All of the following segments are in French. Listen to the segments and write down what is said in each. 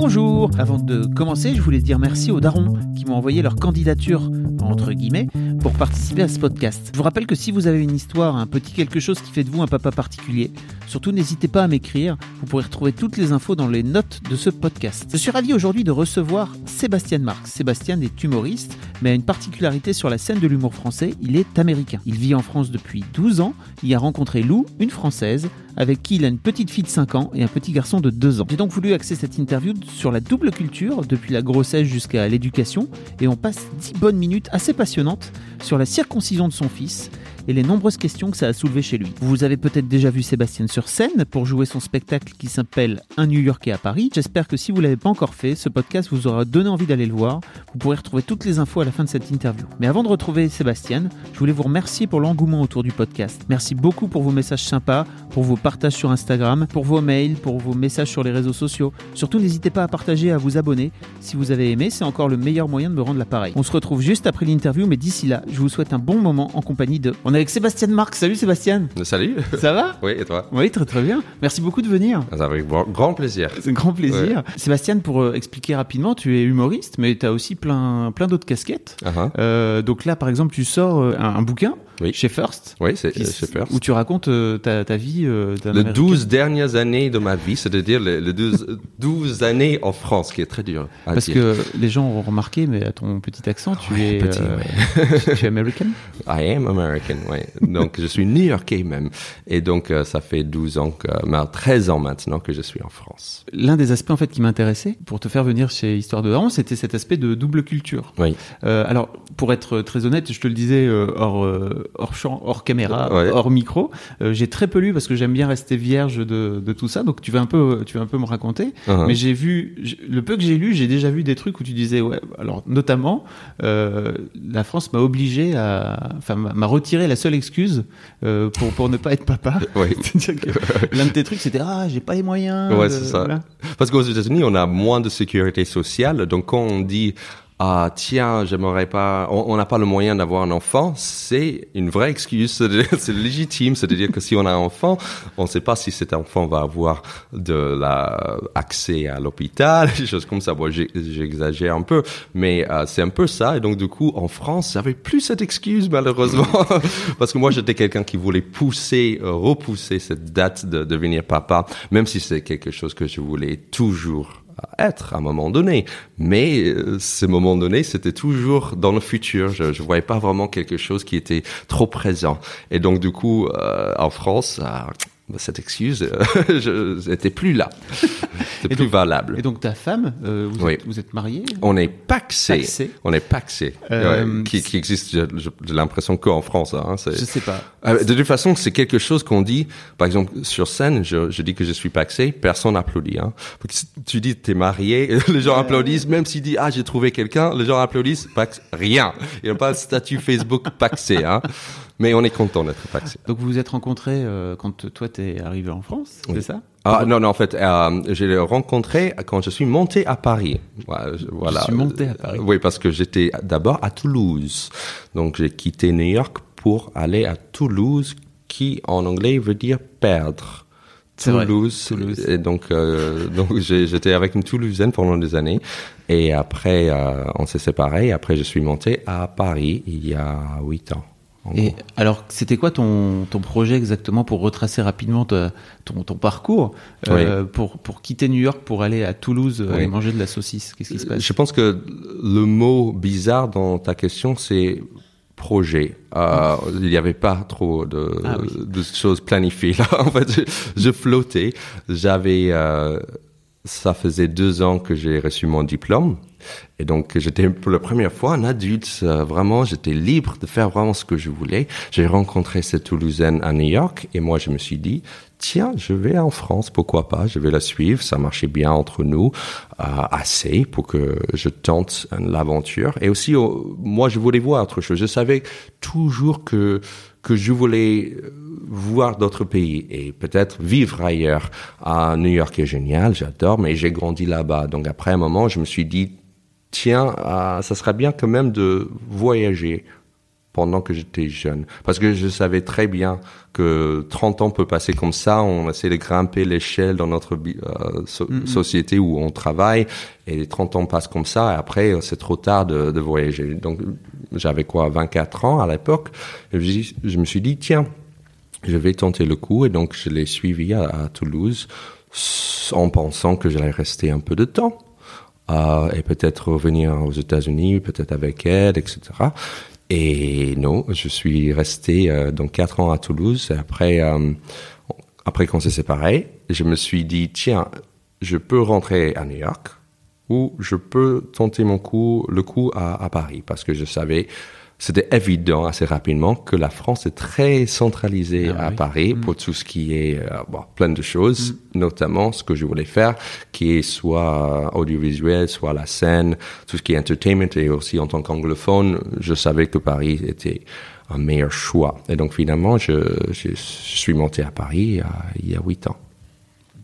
Bonjour Avant de commencer, je voulais dire merci aux darons qui m'ont envoyé leur candidature, entre guillemets, pour participer à ce podcast. Je vous rappelle que si vous avez une histoire, un petit quelque chose qui fait de vous un papa particulier, surtout n'hésitez pas à m'écrire, vous pourrez retrouver toutes les infos dans les notes de ce podcast. Je suis ravi aujourd'hui de recevoir Sébastien Marx. Sébastien est humoriste, mais a une particularité sur la scène de l'humour français, il est américain. Il vit en France depuis 12 ans, il a rencontré Lou, une française, avec qui il a une petite fille de 5 ans et un petit garçon de 2 ans. J'ai donc voulu axer cette interview sur la double culture, depuis la grossesse jusqu'à l'éducation, et on passe 10 bonnes minutes assez passionnantes sur la circoncision de son fils et les nombreuses questions que ça a soulevées chez lui. Vous avez peut-être déjà vu Sébastien sur scène pour jouer son spectacle qui s'appelle Un New Yorkais à Paris. J'espère que si vous l'avez pas encore fait, ce podcast vous aura donné envie d'aller le voir. Vous pourrez retrouver toutes les infos à la fin de cette interview. Mais avant de retrouver Sébastien, je voulais vous remercier pour l'engouement autour du podcast. Merci beaucoup pour vos messages sympas, pour vos partages sur Instagram, pour vos mails, pour vos messages sur les réseaux sociaux. Surtout, n'hésitez pas à partager à vous abonner. Si vous avez aimé, c'est encore le meilleur moyen de me rendre l'appareil. On se retrouve juste après l'interview, mais d'ici là, je vous souhaite un bon moment en compagnie de... avec Sébastien Marx. Salut Sébastien Salut. Ça va? Oui, et toi? Oui, très très bien. Merci beaucoup de venir. Avec grand plaisir. C'est un grand plaisir. Sébastien, pour euh, expliquer rapidement, tu es humoriste, mais tu as aussi plein, plein d'autres casquettes. Uh-huh. Euh, donc là, par exemple, tu sors euh, un, un bouquin Oui. chez First. Oui, c'est qui- c'est First. Où tu racontes euh, ta, ta vie euh, Les Américain. 12 dernières années de ma vie, c'est-à-dire les, les 12, 12 années en France, qui est très dur à Parce dire. que les gens ont remarqué, mais à ton petit accent, tu Ouais, es petit, euh, tu- tu es American. I am American, oui. Donc, je suis new-yorkais même. Et donc, ça fait 12 ans, que, mais 13 ans maintenant que je suis en France. L'un des aspects en fait qui m'intéressait pour te faire venir chez Histoire de Daron, c'était cet aspect de double culture. Oui. Euh, alors, pour être très honnête, je te le disais euh, hors, euh, hors champ, hors caméra, Ouais. hors micro, euh, j'ai très peu lu parce que j'aime bien rester vierge de, de tout ça. Donc, tu vas un peu, tu vas un peu me raconter. Uh-huh. Mais j'ai vu, le peu que j'ai lu, j'ai déjà vu des trucs où tu disais, ouais, alors notamment, euh, la France m'a obligé à, enfin, m'a retiré la seule excuse euh, pour pour ne pas être papa. Que l'un de tes trucs, c'était ah, j'ai pas les moyens. Ouais, c'est ça. voilà. Parce qu'aux États-Unis, on a moins de sécurité sociale. Donc, quand on dit, ah, tiens, j'aimerais pas, on n'a pas le moyen d'avoir un enfant, c'est une vraie excuse. C'est légitime. C'est-à-dire que si on a un enfant, on ne sait pas si cet enfant va avoir de la, accès à l'hôpital, des choses comme ça. Bon, j'exagère un peu, mais euh, c'est un peu ça. Et donc, du coup, en France, j'avais plus cette excuse, malheureusement. Parce que moi, j'étais quelqu'un qui voulait pousser, euh, repousser cette date de devenir papa, même si c'est quelque chose que je voulais toujours être à un moment donné. Mais euh, ce moment donné, c'était toujours dans le futur. Je ne voyais pas vraiment quelque chose qui était trop présent. Et donc, du coup, euh, en France, euh, cette excuse euh, n'était plus là. C'était Et plus donc- valable. Et donc ta femme, euh, vous, Oui. êtes, vous êtes mariés On est paxé. Paxé. On est paxé. Euh, Ouais, qui, qui existe, j'ai l'impression qu'en France. Hein, Je sais pas. Euh, De toute façon, c'est quelque chose qu'on dit. Par exemple, sur scène, je, je dis que je suis paxé, personne n'applaudit. Hein. Tu dis t'es marié, les gens applaudissent. Même s'il dit ah j'ai trouvé quelqu'un, les gens applaudissent. Pax, rien. Il n'y a pas de statut Facebook paxé. Hein. Mais on est content d'être paxé. Donc vous vous êtes rencontrés euh, quand toi t'es arrivé en France, c'est ça? Ah non non en fait euh, je l'ai rencontré quand je suis monté à Paris. Voilà. je- suis monté à Paris. Oui parce que j'étais d'abord à Toulouse. Donc j'ai quitté New York pour aller à Toulouse qui en anglais veut dire perdre. Toulouse. Toulouse. Et donc, euh, donc j'étais avec une Toulousaine pendant des années. Et après, euh, on s'est séparés. Après, je suis monté à Paris il y a huit ans. Et gros. alors, c'était quoi ton, ton projet exactement pour retracer rapidement ta- ton, ton parcours euh, pour, pour quitter New York pour aller à Toulouse euh, Oui. aller manger de la saucisse? Qu'est-ce qui se passe? Je pense que le mot bizarre dans ta question, c'est projet. Euh, il n'y avait pas trop de, Ah oui. de choses planifiées là. En fait, je, je flottais. J'avais euh, ça faisait deux ans que j'ai reçu mon diplôme. Et donc, j'étais pour la première fois un adulte. euh, vraiment, j'étais libre de faire vraiment ce que je voulais. J'ai rencontré cette Toulousaine à New York et moi, je me suis dit, tiens, je vais en France, pourquoi pas Je vais la suivre. Ça marchait bien entre nous, euh, assez pour que je tente l'aventure. Et aussi, oh, moi, je voulais voir autre chose. Je savais toujours que que je voulais euh, voir d'autres pays et peut-être vivre ailleurs. À New York est génial, j'adore, mais j'ai grandi là-bas. Donc après un moment, je me suis dit, tiens, ça serait bien quand même de voyager pendant que j'étais jeune. Parce que je savais très bien que 30 ans peut passer comme ça, on essaie de grimper l'échelle dans notre euh, so- société où on travaille, et les 30 ans passent comme ça, et après euh, c'est trop tard de, de voyager. Donc j'avais quoi, 24 ans à l'époque, et je, je me suis dit, tiens, je vais tenter le coup, et donc je l'ai suivi à, à Toulouse, en pensant que j'allais rester un peu de temps. Et peut-être revenir aux États-Unis, peut-être avec elle, etc. Et non, je suis resté euh, donc quatre ans à Toulouse. Après, euh, après qu'on s'est séparés, je me suis dit tiens, je peux rentrer à New York ou je peux tenter mon coup, le coup à, à Paris parce que je savais. C'était évident assez rapidement que la France est très centralisée Ah à oui. Paris pour tout ce qui est euh, bon, plein de choses, notamment ce que je voulais faire, qui est soit audiovisuel, soit la scène, tout ce qui est entertainment et aussi en tant qu'anglophone, je savais que Paris était un meilleur choix. Et donc finalement, je, je, je suis monté à Paris euh, il y a huit ans.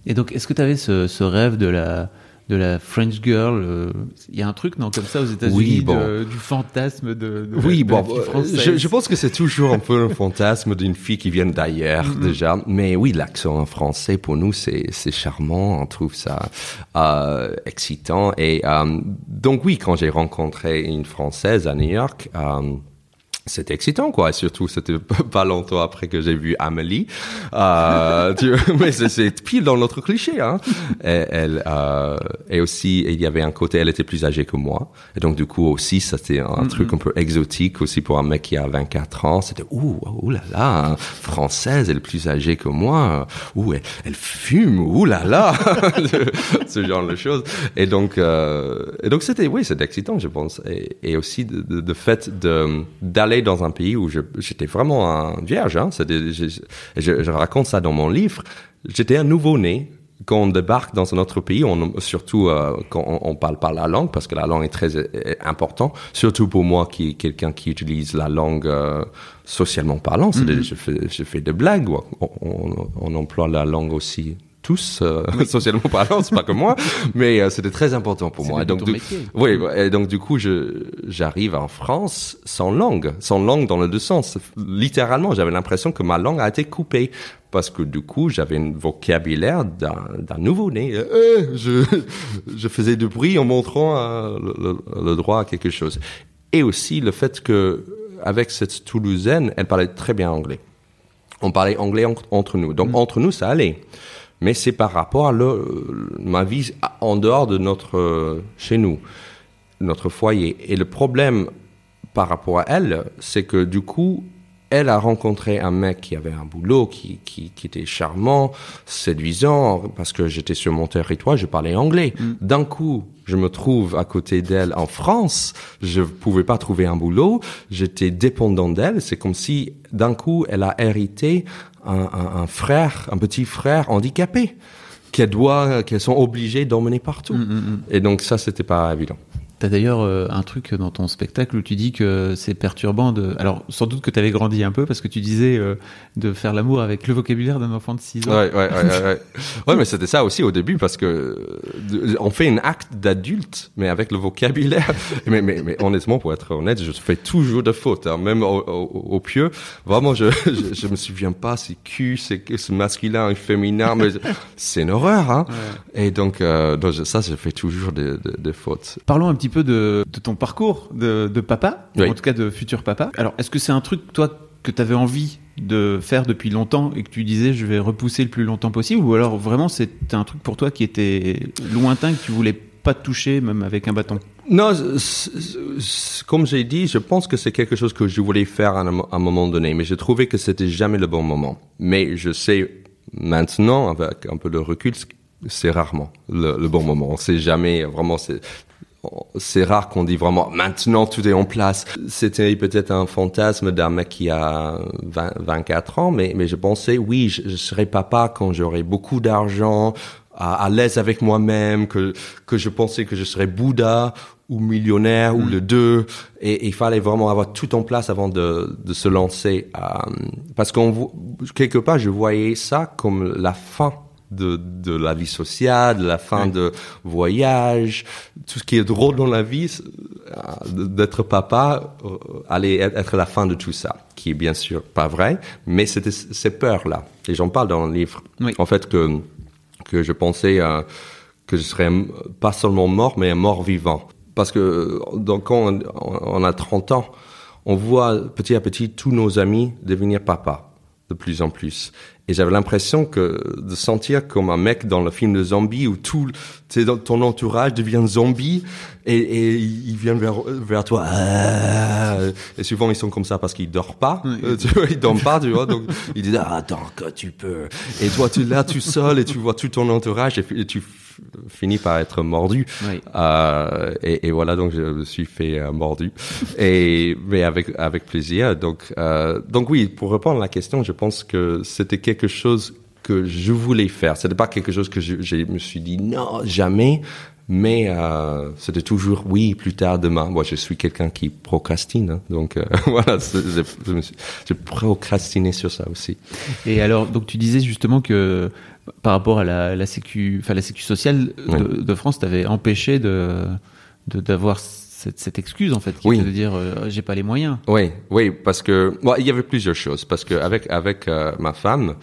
Et donc, est-ce que tu avais ce, ce rêve de la, de la French girl euh, Il y a un truc, non, comme ça aux États-Unis, Oui, bon. de- du fantasme de, de la- Oui, de bon, la fille euh, française. je, je pense que c'est toujours un peu un fantasme d'une fille qui vient d'ailleurs déjà. Mais oui, l'accent en français pour nous c'est c'est charmant, on trouve ça euh, excitant. Et euh, donc oui, quand j'ai rencontré une française à New York. Euh, c'était excitant, quoi. Et surtout, c'était pas longtemps après que j'ai vu Amélie. Euh, tu- mais c'est- pile dans notre cliché, hein. Et, elle, euh, et aussi, il y avait un côté, elle était plus âgée que moi. Et donc, du coup, aussi, c'était un truc un peu exotique aussi pour un mec qui a 24 ans. C'était, ouh, ouh là là, hein, française, elle est plus âgée que moi. Ouh, elle, elle fume, ouh là là. Ce genre de choses. Et donc, euh, et donc, c'était, oui, c'était excitant, je pense. Et, et aussi, de, de, de fait de, d'aller dans un pays où j'étais vraiment un vierge, hein. Je, je, je raconte ça dans mon livre. J'étais un nouveau-né quand on débarque dans un autre pays, on, surtout euh, quand on, on parle pas la langue, parce que la langue est très euh, importante, surtout pour moi qui est quelqu'un qui utilise la langue euh, socialement parlant, c'est-à-dire je, fais, je fais des blagues, on, on, on emploie la langue aussi tous euh, socialement parlant, c'est pas que moi, mais euh, c'était très important pour moi. le Et donc, du, oui, et donc du coup, je j'arrive en France sans langue, sans langue dans les deux sens. Littéralement, j'avais l'impression que ma langue a été coupée parce que du coup, j'avais un vocabulaire d'un nouveau-né. Euh, je je faisais du bruit en montrant euh, le, le- le droit à quelque chose. Et aussi le fait que avec cette Toulousaine, elle parlait très bien anglais. On parlait anglais en- entre nous. Donc entre nous, ça allait. Mais c'est par rapport à le- ma vie en dehors de notre euh, chez nous, notre foyer. Et le problème par rapport à elle, c'est que du coup, elle a rencontré un mec qui avait un boulot, qui, qui, qui était charmant, séduisant, parce que j'étais sur mon territoire, je parlais anglais. D'un coup, je me trouve à côté d'elle en France, je pouvais pas trouver un boulot, j'étais dépendant d'elle, c'est comme si d'un coup, elle a hérité un, un, un frère, un petit frère handicapé qu'elle doit, qu'elles sont obligées d'emmener partout. Et donc ça, c'était pas évident. T'as d'ailleurs euh, un truc dans ton spectacle où tu dis que c'est perturbant de. Alors, sans doute que t'avais grandi un peu parce que tu disais euh, de faire l'amour avec le vocabulaire d'un enfant de 6 ans. Ouais, ouais, ouais, ouais, ouais. Ouais, mais c'était ça aussi au début parce que on fait un acte d'adulte, mais avec le vocabulaire. Mais, mais, mais honnêtement, pour être honnête, je fais toujours de fautes, hein, même au, au, au pieu. Vraiment, je, je, je me souviens pas si cul, c'est c'est masculin ou féminin, mais c'est une horreur, hein. Et donc, euh, donc, ça, je fais toujours des des- des fautes. Parlons un petit peu de, de ton parcours de, de papa, Oui. en tout cas de futur papa. Alors, est-ce que c'est un truc, toi, que tu avais envie de faire depuis longtemps et que tu disais je vais repousser le plus longtemps possible Ou alors vraiment c'était un truc pour toi qui était lointain, que tu voulais pas toucher, même avec un bâton? Non, comme j'ai dit, je pense que c'est quelque chose que je voulais faire à un, à un moment donné, mais j'ai trouvé que c'était jamais le bon moment. Mais je sais maintenant, avec un peu de recul, ce- c'est rarement le, le, bon moment. C'est jamais vraiment. C'est rare qu'on dit vraiment maintenant tout est en place. C'était peut-être un fantasme d'un mec qui a 20, 24 ans, mais, mais je pensais oui, je, je serai papa quand j'aurai beaucoup d'argent, à, à l'aise avec moi-même, que, que je pensais que je serais Bouddha ou millionnaire ou mm. le deux. Et, il fallait vraiment avoir tout en place avant de, de se lancer. Euh, parce qu'on quelque part, je voyais ça comme la fin de, de la vie sociale, de la fin de voyage, tout ce qui est drôle dans la vie, euh, d'être papa, euh, allait être la fin de tout ça, qui est bien sûr pas vrai, mais c'était ces peurs-là. Et j'en parle dans le livre. En fait, que, que je pensais euh, que je serais pas seulement mort, mais un mort vivant. Parce que donc, quand on, on a 30 ans, on voit petit à petit tous nos amis devenir papa de plus en plus. Et j'avais l'impression que de sentir comme un mec dans le film de zombie où tout ton entourage devient zombie et, et ils viennent vers, vers toi. Ah. Et souvent ils sont comme ça parce qu'ils dorment pas. Euh, tu vois, ils dorment pas, tu vois. Donc ils disent ah, attends que tu peux. Et toi tu es là tout seul et tu vois tout ton entourage et tu fini par être mordu. Euh, et, et, voilà, donc je me suis fait euh, mordu. Et mais avec avec plaisir. Donc euh, donc oui, pour répondre à la question, je pense que c'était quelque chose que je voulais faire. C'était pas quelque chose que je, je me suis dit non jamais. Mais euh, c'était toujours oui, plus tard, demain. Moi, je suis quelqu'un qui procrastine, hein, donc euh, voilà, j'ai procrastiné sur ça aussi. Et alors, donc tu disais justement que par rapport à la, la sécu, enfin la sécu sociale de, de France, t'avais empêché de d'avoir cette, cette, excuse en fait, qui oui. de dire euh, j'ai pas les moyens. Oui, oui, parce que bon, il y avait plusieurs choses, parce que avec avec euh, ma femme.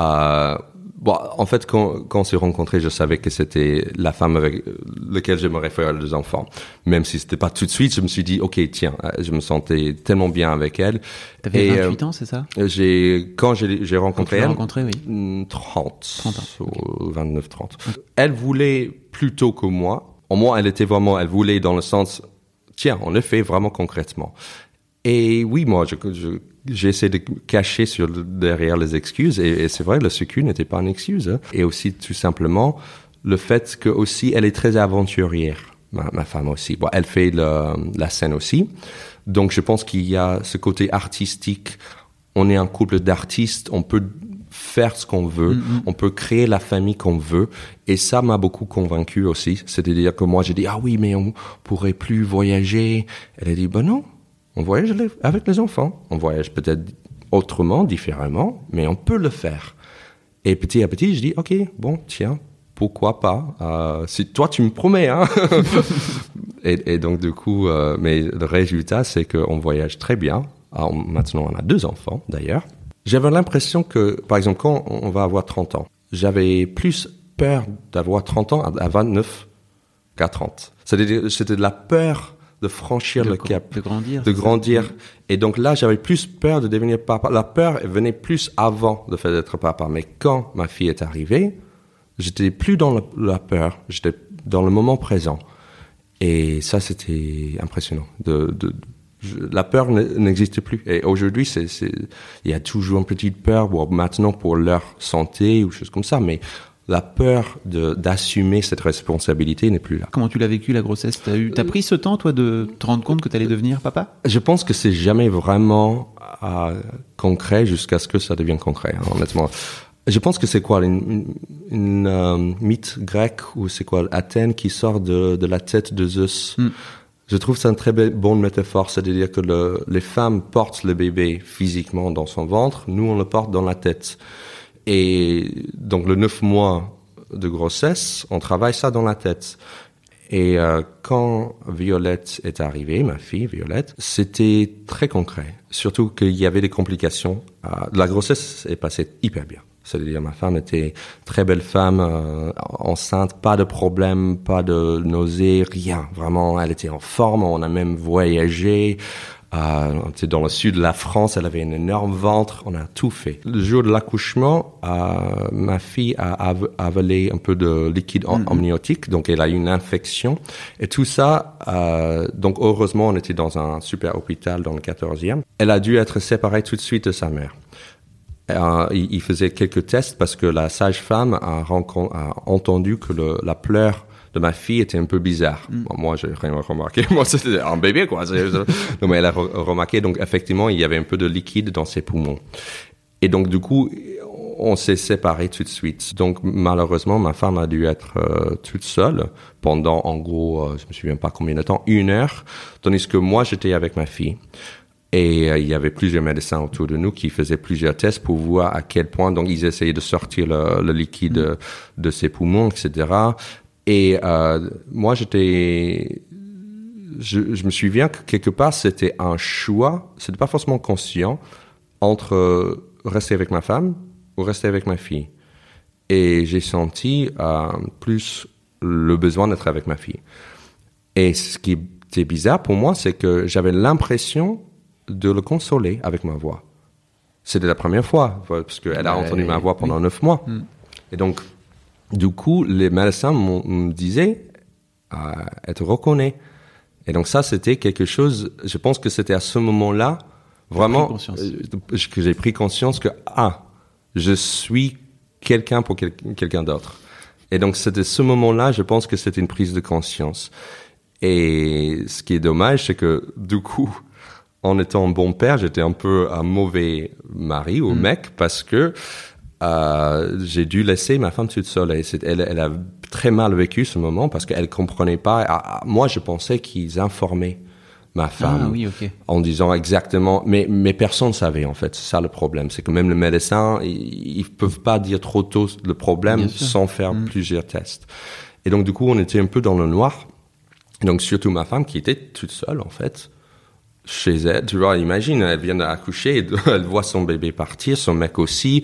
Euh, Bon, en fait, quand, quand on s'est rencontrés, je savais que c'était la femme avec laquelle j'aimerais faire des enfants. Même si c'était pas tout de suite, je me suis dit, ok, tiens, je me sentais tellement bien avec elle. T'avais 28 euh, ans, c'est ça? J'ai quand j'ai rencontré elle, rencontré, oui. 30, 30 ans. 29, 30. Elle voulait plus tôt que moi. Au moins, elle était vraiment, elle voulait dans le sens, tiens, on le fait vraiment concrètement. Et oui, moi, je, je j'ai essayé de cacher derrière les excuses et, c'est vrai le sécu n'était pas une excuse hein. et aussi tout simplement le fait que aussi elle est très aventurière ma, femme aussi bon elle fait la scène aussi donc je pense qu'il y a ce côté artistique on est un couple d'artistes on peut faire ce qu'on veut, mm -hmm. on peut créer la famille qu'on veut, et ça m'a beaucoup convaincu aussi. C'est-à-dire que moi j'ai dit ah oui mais on pourrait plus voyager. Elle a dit ben non, on voyage avec les enfants. On voyage peut-être autrement, différemment, mais on peut le faire. Et petit à petit, je dis, OK, bon, tiens, pourquoi pas? Euh, Si toi, tu me promets, hein et, et, donc, du coup, euh, mais le résultat, c'est qu'on voyage très bien. Alors, ah, maintenant, on a deux enfants, d'ailleurs. J'avais l'impression que, par exemple, quand on va avoir 30 ans, j'avais plus peur d'avoir 30 ans à 29 qu'à 30. C'était de la peur de franchir de le cap, de grandir, de grandir. Et donc là, j'avais plus peur de devenir papa. La peur venait plus avant le fait d'être papa. Mais quand ma fille est arrivée, j'étais plus dans la peur, j'étais dans le moment présent. Et ça, c'était impressionnant. De, de, la peur n'existe plus. Et aujourd'hui, c'est, il y a toujours une petite peur, bon, maintenant pour leur santé ou choses comme ça, mais la peur d'assumer cette responsabilité n'est plus là. Comment tu l'as vécu la grossesse? T'as eu, as pris ce temps toi de te rendre compte que tu allais devenir papa? Je pense que c'est jamais vraiment euh, concret jusqu'à ce que ça devienne concret. Hein, honnêtement, je pense que c'est quoi une, une, une euh, mythe grecque ou c'est quoi Athènes qui sort de, de la tête de Zeus? Mm. Je trouve ça une très bonne métaphore, c'est-à-dire que le, les femmes portent le bébé physiquement dans son ventre, nous on le porte dans la tête. Et donc le neuf mois de grossesse, on travaille ça dans la tête. Et euh, quand Violette est arrivée, ma fille Violette, c'était très concret. Surtout qu'il y avait des complications. Euh, la grossesse est passée hyper bien. C'est-à-dire ma femme était très belle femme, euh, enceinte, pas de problème, pas de nausées, rien. Vraiment, elle était en forme. On a même voyagé. Euh, dans le sud de la France, elle avait un énorme ventre, on a tout fait. Le jour de l'accouchement, euh, ma fille a avalé un peu de liquide mm -hmm. amniotique, donc elle a eu une infection. Et tout ça, euh, donc heureusement, on était dans un super hôpital dans le 14e. Elle a dû être séparée tout de suite de sa mère. euh, il, il faisait quelques tests parce que la sage-femme a, entendu que le, la pleure de ma fille était un peu bizarre. Bon, moi, j'ai rien remarqué. Moi, c'était un bébé, quoi. Non, mais elle a re- remarqué. Donc, effectivement, il y avait un peu de liquide dans ses poumons. Et donc, du coup, on s'est séparés tout de suite. Donc, malheureusement, ma femme a dû être euh, toute seule pendant, en gros, euh, je me souviens pas combien de temps, une heure, tandis que moi, j'étais avec ma fille. Et euh, il y avait plusieurs médecins autour de nous qui faisaient plusieurs tests pour voir à quel point, donc, ils essayaient de sortir le, le liquide euh, de ses poumons, etc. Et euh, moi, j'étais je, je me souviens que quelque part c'était un choix, c'était pas forcément conscient entre rester avec ma femme ou rester avec ma fille. Et j'ai senti euh, plus le besoin d'être avec ma fille. Et ce qui était bizarre pour moi, c'est que j'avais l'impression de le consoler avec ma voix. C'était la première fois, parce qu'elle a entendu ma voix pendant neuf mois. Et donc, du coup, les médecins me disaient, euh, elle te reconnaît. Et donc ça, c'était quelque chose, je pense que c'était à ce moment-là, vraiment, conscience. euh, que j'ai pris conscience que, ah, je suis quelqu'un pour quel- quelqu'un d'autre. Et donc c'était ce moment-là, je pense que c'était une prise de conscience. Et ce qui est dommage, c'est que du coup, en étant bon père, j'étais un peu un mauvais mari ou mec parce que euh, j'ai dû laisser ma femme toute seule. Et elle, elle a très mal vécu ce moment parce qu'elle comprenait pas. Ah, ah, moi, je pensais qu'ils informaient ma femme Ah oui, ok. en disant exactement, mais, mais personne ne savait en fait. C'est ça le problème. C'est que même le médecin, ils, ils peuvent pas dire trop tôt le problème sans faire plusieurs tests. Et donc, du coup, on était un peu dans le noir. Donc, surtout ma femme qui était toute seule en fait chez elle. Tu vois, imagine, elle vient d'accoucher, elle voit son bébé partir, son mec aussi.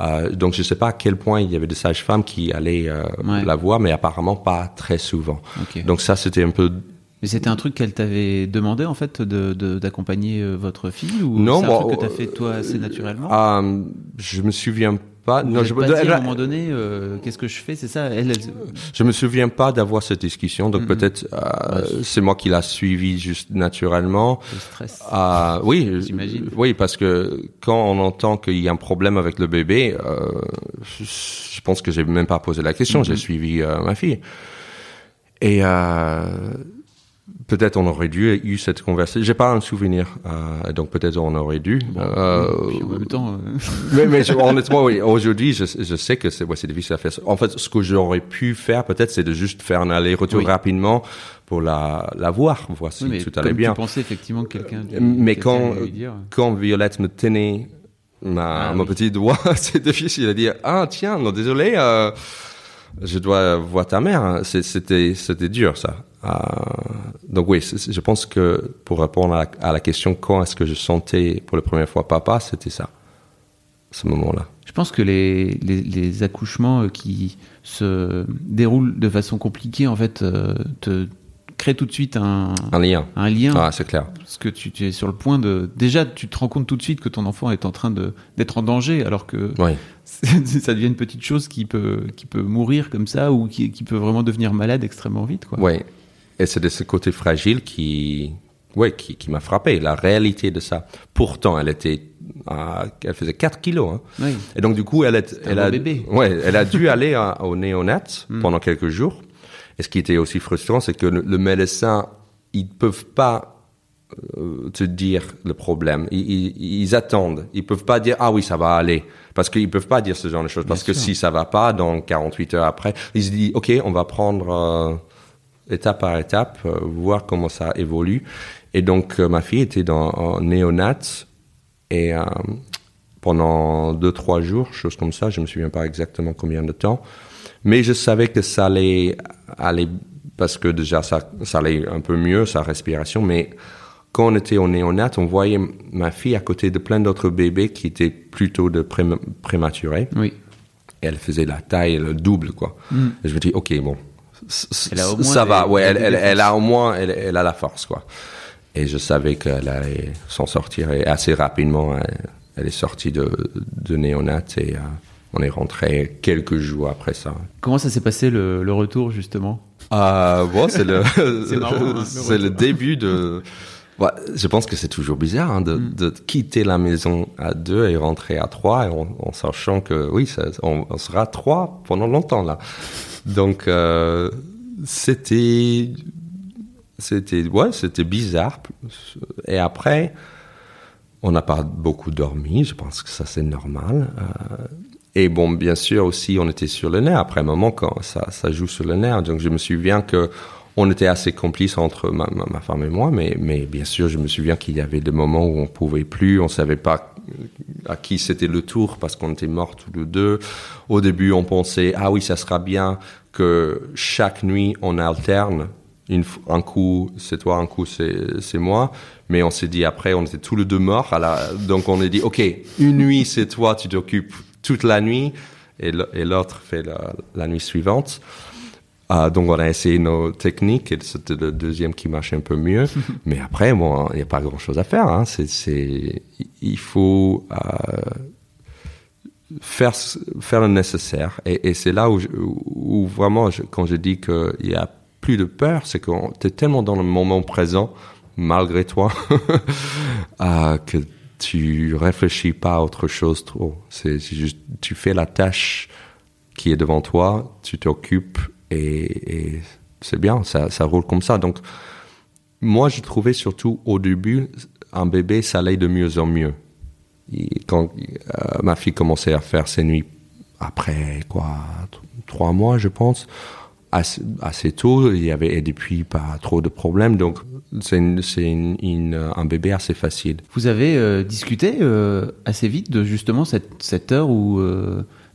Euh, donc, je sais pas à quel point il y avait des sages-femmes qui allaient euh, Ouais. la voir, mais apparemment pas très souvent. Donc ça, c'était un peu Mais c'était un truc qu'elle t'avait demandé en fait de de- d'accompagner euh, votre fille ou Non, c'est un moi, truc que t'as fait toi assez naturellement? Euh, je me souviens pas. Vous Non, je, pas dit elle- à un moment donné euh, qu'est-ce que je fais c'est ça elle, elle- je me souviens pas d'avoir cette discussion. Donc peut-être euh, c'est moi qui l'a suivi juste naturellement. le stress Euh, oui, J'imagine. oui, parce que quand on entend qu'il y a un problème avec le bébé, euh, je, pense que j'ai même pas posé la question. J'ai suivi euh, ma fille. Et peut-être on aurait dû eu cette conversation. J'ai pas un souvenir, euh, donc peut-être on aurait dû. Euh, Puis en même temps euh, mais, honnêtement, oui. Aujourd'hui, je, je sais que c'est ouais, difficile à faire. En fait, ce que j'aurais pu faire, peut-être, c'est de juste faire un aller-retour Oui. rapidement pour la, la voir, voir si oui, tout allait bien. tu pensais effectivement que quelqu'un Mais quand, dire quand Violette me tenait ma, Ah mon oui. petit doigt, c'est difficile à dire, ah, tiens, non, désolé, euh, je dois voir ta mère. c'était dur, ça. Euh, donc oui, je pense que pour répondre à la, à la question, quand est-ce que je sentais pour la première fois papa, c'était ça, ce moment-là. Je pense que les, les, les accouchements euh, qui se déroulent de façon compliquée, en fait, euh, te créent tout de suite un, Un lien. un lien. Ah, c'est clair. Parce que tu, tu es sur le point de. Déjà, tu te rends compte tout de suite que ton enfant est en train d'être en danger, alors que Oui. ça devient une petite chose qui peut, qui peut mourir comme ça ou qui, qui peut vraiment devenir malade extrêmement vite. Quoi. Oui. Et c'est de ce côté fragile qui, ouais, qui, qui m'a frappé, la réalité de ça. Pourtant, elle était, à- elle faisait 4 kilos. Hein. Oui. Et donc, du coup, elle, est, elle, a, bébé. Ouais, elle a dû aller à- au néonat pendant quelques jours. Et ce qui était aussi frustrant, c'est que le, le médecin, ils peuvent pas euh, te dire le problème. Ils, ils, ils attendent. Ils peuvent pas dire ah oui ça va aller parce qu'ils peuvent pas dire ce genre de choses parce que si ça va pas dans 48 heures après, ils se disent ok on va prendre euh, étape par étape euh, voir comment ça évolue. Et donc euh, ma fille était dans en néonat et euh, pendant deux trois jours chose comme ça, je me souviens pas exactement combien de temps, mais je savais que ça allait aller parce que déjà ça, ça allait un peu mieux sa respiration, mais quand on était au néonat, on voyait ma fille à côté de plein d'autres bébés qui étaient plutôt de prém- prématurés. Oui. Et elle faisait la taille le double, quoi. Et je me dis, ok, bon, Elle a au moins ça va, ouais, elle, des elle, elle a au moins, elle, elle a la force, quoi. Et je savais qu'elle allait s'en sortir et assez rapidement. Elle, elle est sortie de, de néonat et euh, on est rentré quelques jours après ça. Comment ça s'est passé le, le retour justement? Euh, bon, c'est le, C'est hein, le c'est le début de, Ouais, je pense que c'est toujours bizarre hein, de, Mm. de quitter la maison à deux et rentrer à trois, et en, en sachant que oui, ça, on, on sera trois pendant longtemps là. Donc euh, c'était, c'était, ouais, c'était bizarre. Et après, on n'a pas beaucoup dormi. Je pense que ça c'est normal. Euh, et bon, bien sûr aussi, on était sur le nerf. Après un moment, quand ça, ça joue sur le nerf. Donc je me souviens que on était assez complices entre ma, ma, ma femme et moi, mais, mais bien sûr, je me souviens qu'il y avait des moments où on pouvait plus, on savait pas à qui c'était le tour parce qu'on était morts tous les deux. Au début, on pensait ah oui, ça sera bien que chaque nuit on alterne. Un coup c'est toi, un coup c'est moi. Mais on s'est dit après, on était tous les deux morts. Donc on a dit ok, une nuit c'est toi, tu t'occupes toute la nuit et l'autre fait la nuit suivante. Ah, donc on a essayé nos techniques et c'était le deuxième qui marchait un peu mieux. Mais après, bon, il n'y a pas grand-chose à faire. Hein. C'est, c'est, il faut euh, faire faire le nécessaire. Et, et c'est là où, je- où vraiment, je- quand je dis qu'il y a plus de peur, c'est que tu es tellement dans le moment présent, malgré toi, euh, que tu réfléchis pas à autre chose trop. C'est, c'est juste, tu fais la tâche qui est devant toi, tu t'occupes et, c'est bien, ça, roule comme ça. Donc, moi, je trouvais surtout au début, un bébé, ça allait de mieux en mieux. Quand euh, ma fille commençait à faire ses nuits après quoi, trois mois, je pense, assez, tôt, il y avait et depuis pas trop de problèmes. Donc, c'est un bébé assez facile. Vous avez euh, discuté euh, assez vite de justement cette, cette heure où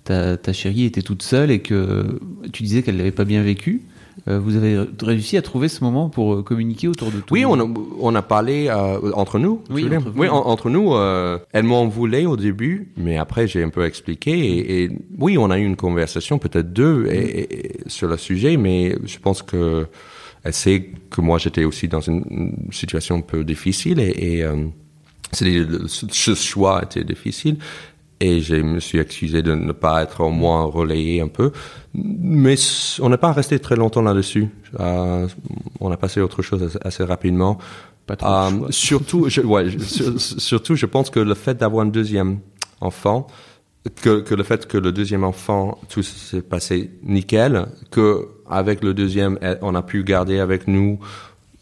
ta, ta chérie était toute seule et que tu disais qu'elle l'avait pas bien vécu. Euh, vous avez réussi à trouver ce moment pour euh, communiquer autour de tout Oui, on a, on a parlé euh, entre nous. Oui, entre vous, oui, oui. en- entre nous. euh, elle m'en voulait au début, mais après j'ai un peu expliqué. Et, et oui, on a eu une conversation, peut-être deux, et, et- et sur le sujet, mais je pense que elle sait que moi j'étais aussi dans une, situation un peu difficile et, et ce choix était difficile. Et je me suis excusé de ne pas être au moins relayé un peu. Mais on n'est pas resté très longtemps là-dessus. Euh, on a passé à autre chose assez, rapidement. Pas trop Euh, surtout, je, ouais, je- sur- surtout, je pense que le fait d'avoir un deuxième enfant, que, que le fait que le deuxième enfant, tout s'est passé nickel, que avec le deuxième, elle- on a pu garder avec nous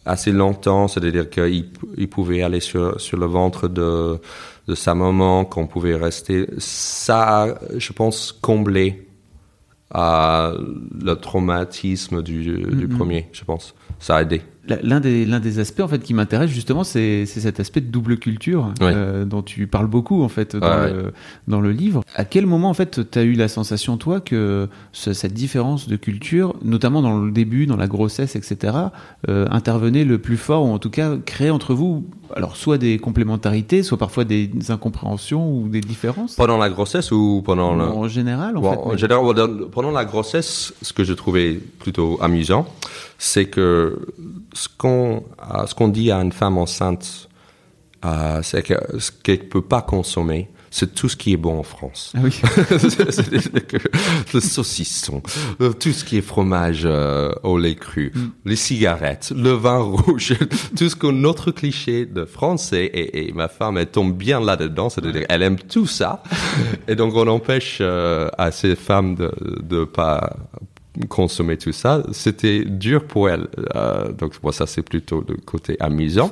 assez longtemps, c'est-à-dire qu'il il pouvait aller sur, sur le ventre de, de sa maman, qu'on pouvait rester. Ça, a, je pense, comblé à le traumatisme du, du premier, je pense. Ça a aidé. L'un des, l'un des aspects en fait qui m'intéresse justement, c'est c'est cet aspect de double culture Ouais. euh, dont tu parles beaucoup en fait dans, le, dans le livre. À quel moment en fait tu as eu la sensation toi que ce- cette différence de culture, notamment dans le début, dans la grossesse, etc., euh, intervenait le plus fort ou en tout cas créait entre vous alors soit des complémentarités, soit parfois des incompréhensions ou des différences? Pendant la grossesse ou pendant le... en général en Bon, fait. en mais- général, pendant la grossesse, ce que je trouvais plutôt amusant, c'est que ce qu'on euh, ce qu'on dit à une femme enceinte, euh, c'est que ce qu'elle peut pas consommer, c'est tout ce qui est bon en France. Ah oui. Que le saucisson, euh, tout ce qui est fromage euh, au lait cru, Mm. les cigarettes, le vin rouge, tout ce que notre cliché de français et, et ma femme elle tombe bien là-dedans, c'est-à-dire elle aime tout ça et donc on empêche euh, à ces femmes de de pas consommer tout ça, c'était dur pour elle. Euh, donc moi ça c'est plutôt le côté amusant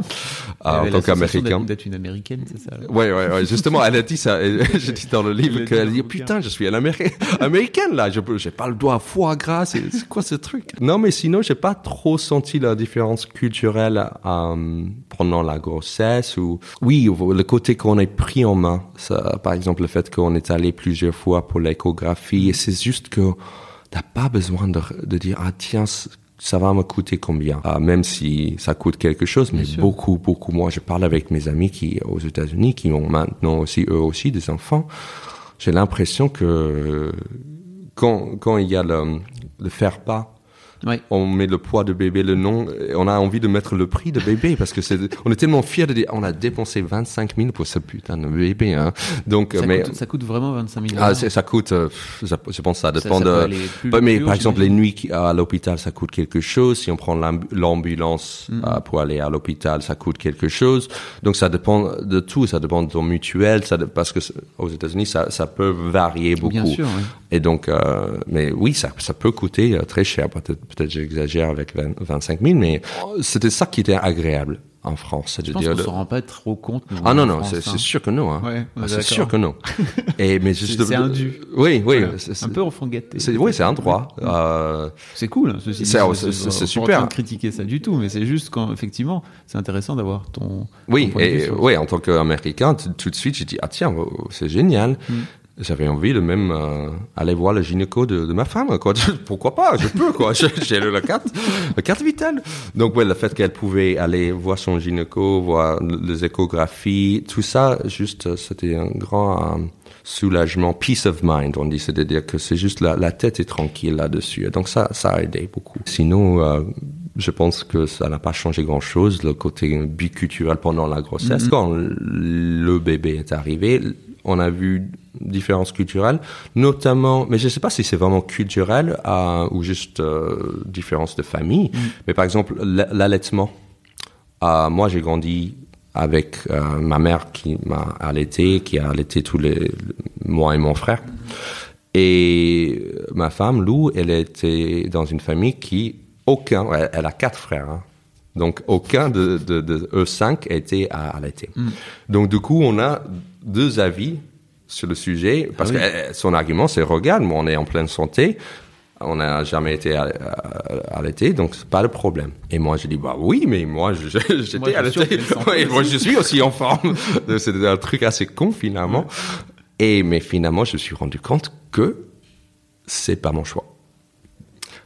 euh, en tant qu'américain. d'être- une américaine, c'est ça. Ouais, ouais, ouais. Justement, elle a dit ça. J'ai dit dans le livre qu'elle dit putain, je suis une Améri- américaine là. Je j'ai pas le doigt à foie gras. C'est c'est quoi ce truc? Non, mais sinon, j'ai pas trop senti la différence culturelle euh, pendant la grossesse ou oui, le côté qu'on est pris en main. Ça, par exemple, le fait qu'on est allé plusieurs fois pour l'échographie. Et c'est juste que t'as pas besoin de, de dire ah tiens. Ça va me coûter combien? Ah, Même si ça coûte quelque chose, mais beaucoup, beaucoup moins. Je parle avec mes amis qui aux États-Unis, qui ont maintenant aussi eux aussi des enfants. J'ai l'impression que quand quand il y a le, le faire pas Ouais. on met le poids de bébé, le nom, et on a envie de mettre le prix de bébé parce que c'est, on est tellement fiers de dire, on a dépensé 25 000 pour ce putain de bébé, hein. Donc, Ça, mais, coûte, ça coûte vraiment 25 000 ah, ça coûte, euh, ça- je pense que ça dépend ça de. plus- mais plus par haut, exemple, les nuits à l'hôpital, ça coûte quelque chose. Si on prend l'ambu- l'ambulance Mm. euh, pour aller à l'hôpital, ça coûte quelque chose. Donc ça dépend de tout. Ça dépend de ton ça, parce que aux États-Unis, ça, ça peut varier beaucoup. Bien sûr, oui. Et donc, euh, mais oui, ça, ça peut coûter très cher. Peut-être, peut-être j'exagère avec 20 25 000, mais euh, c'était ça qui était agréable en France. Je pense qu'on de- s'en rend pas trop compte. ah non, non, c'est hein. sûr que non. Hein. Ouais, Ah, c'est sûr que non. Et mais juste C'est un dû. Oui, oui. Voilà. c'est- Un peu enfant gâté. oui, c'est un droit. Euh, C'est cool, hein. C'est- pas super. train de critiquer ça du tout, mais c'est juste quand, effectivement, c'est intéressant d'avoir ton. oui, ton et oui, en tant qu'Américain, tout de suite, j'ai dit ah tiens, oh, c'est génial. Mm. J'avais envie de même euh, aller voir le gynéco de, de ma femme. Quoi. Pourquoi pas? Je peux quoi. J'ai j'ai la carte, la carte vitale. Donc ouais, le fait qu'elle pouvait aller voir son gynéco, voir les échographies, tout ça, juste, euh, c'était un grand euh, soulagement, peace of mind, on dit, c'est-à-dire que c'est juste la, la tête est tranquille là-dessus. Donc ça, ça a aidé beaucoup. Sinon, euh, je pense que ça n'a pas changé grand-chose, le côté biculturel pendant la grossesse. Quand le bébé est arrivé, on a vu différences culturelles, notamment, mais je ne sais pas si c'est vraiment culturel euh, ou juste euh, différence de famille, mais par exemple, l'allaitement. Euh, moi, j'ai grandi avec euh, ma mère qui m'a allaité, qui a allaité tous les moi et mon frère. Et ma femme, Lou, elle était dans une famille qui aucun, elle, elle a quatre frères, hein. donc aucun de, de, de eux cinq a été à allaiter. Donc du coup, on a deux avis sur le sujet parce Ah oui. que euh, son argument, c'est regarde, moi, on est en pleine santé. On n'a jamais été allaité, donc c'est pas le problème. Et moi, j'ai dit, bah oui, mais moi, je- je- j'étais je santé Ouais, moi, je suis aussi en forme. C'était un truc assez con, finalement. Et, mais finalement, je me suis rendu compte que c'est pas mon choix.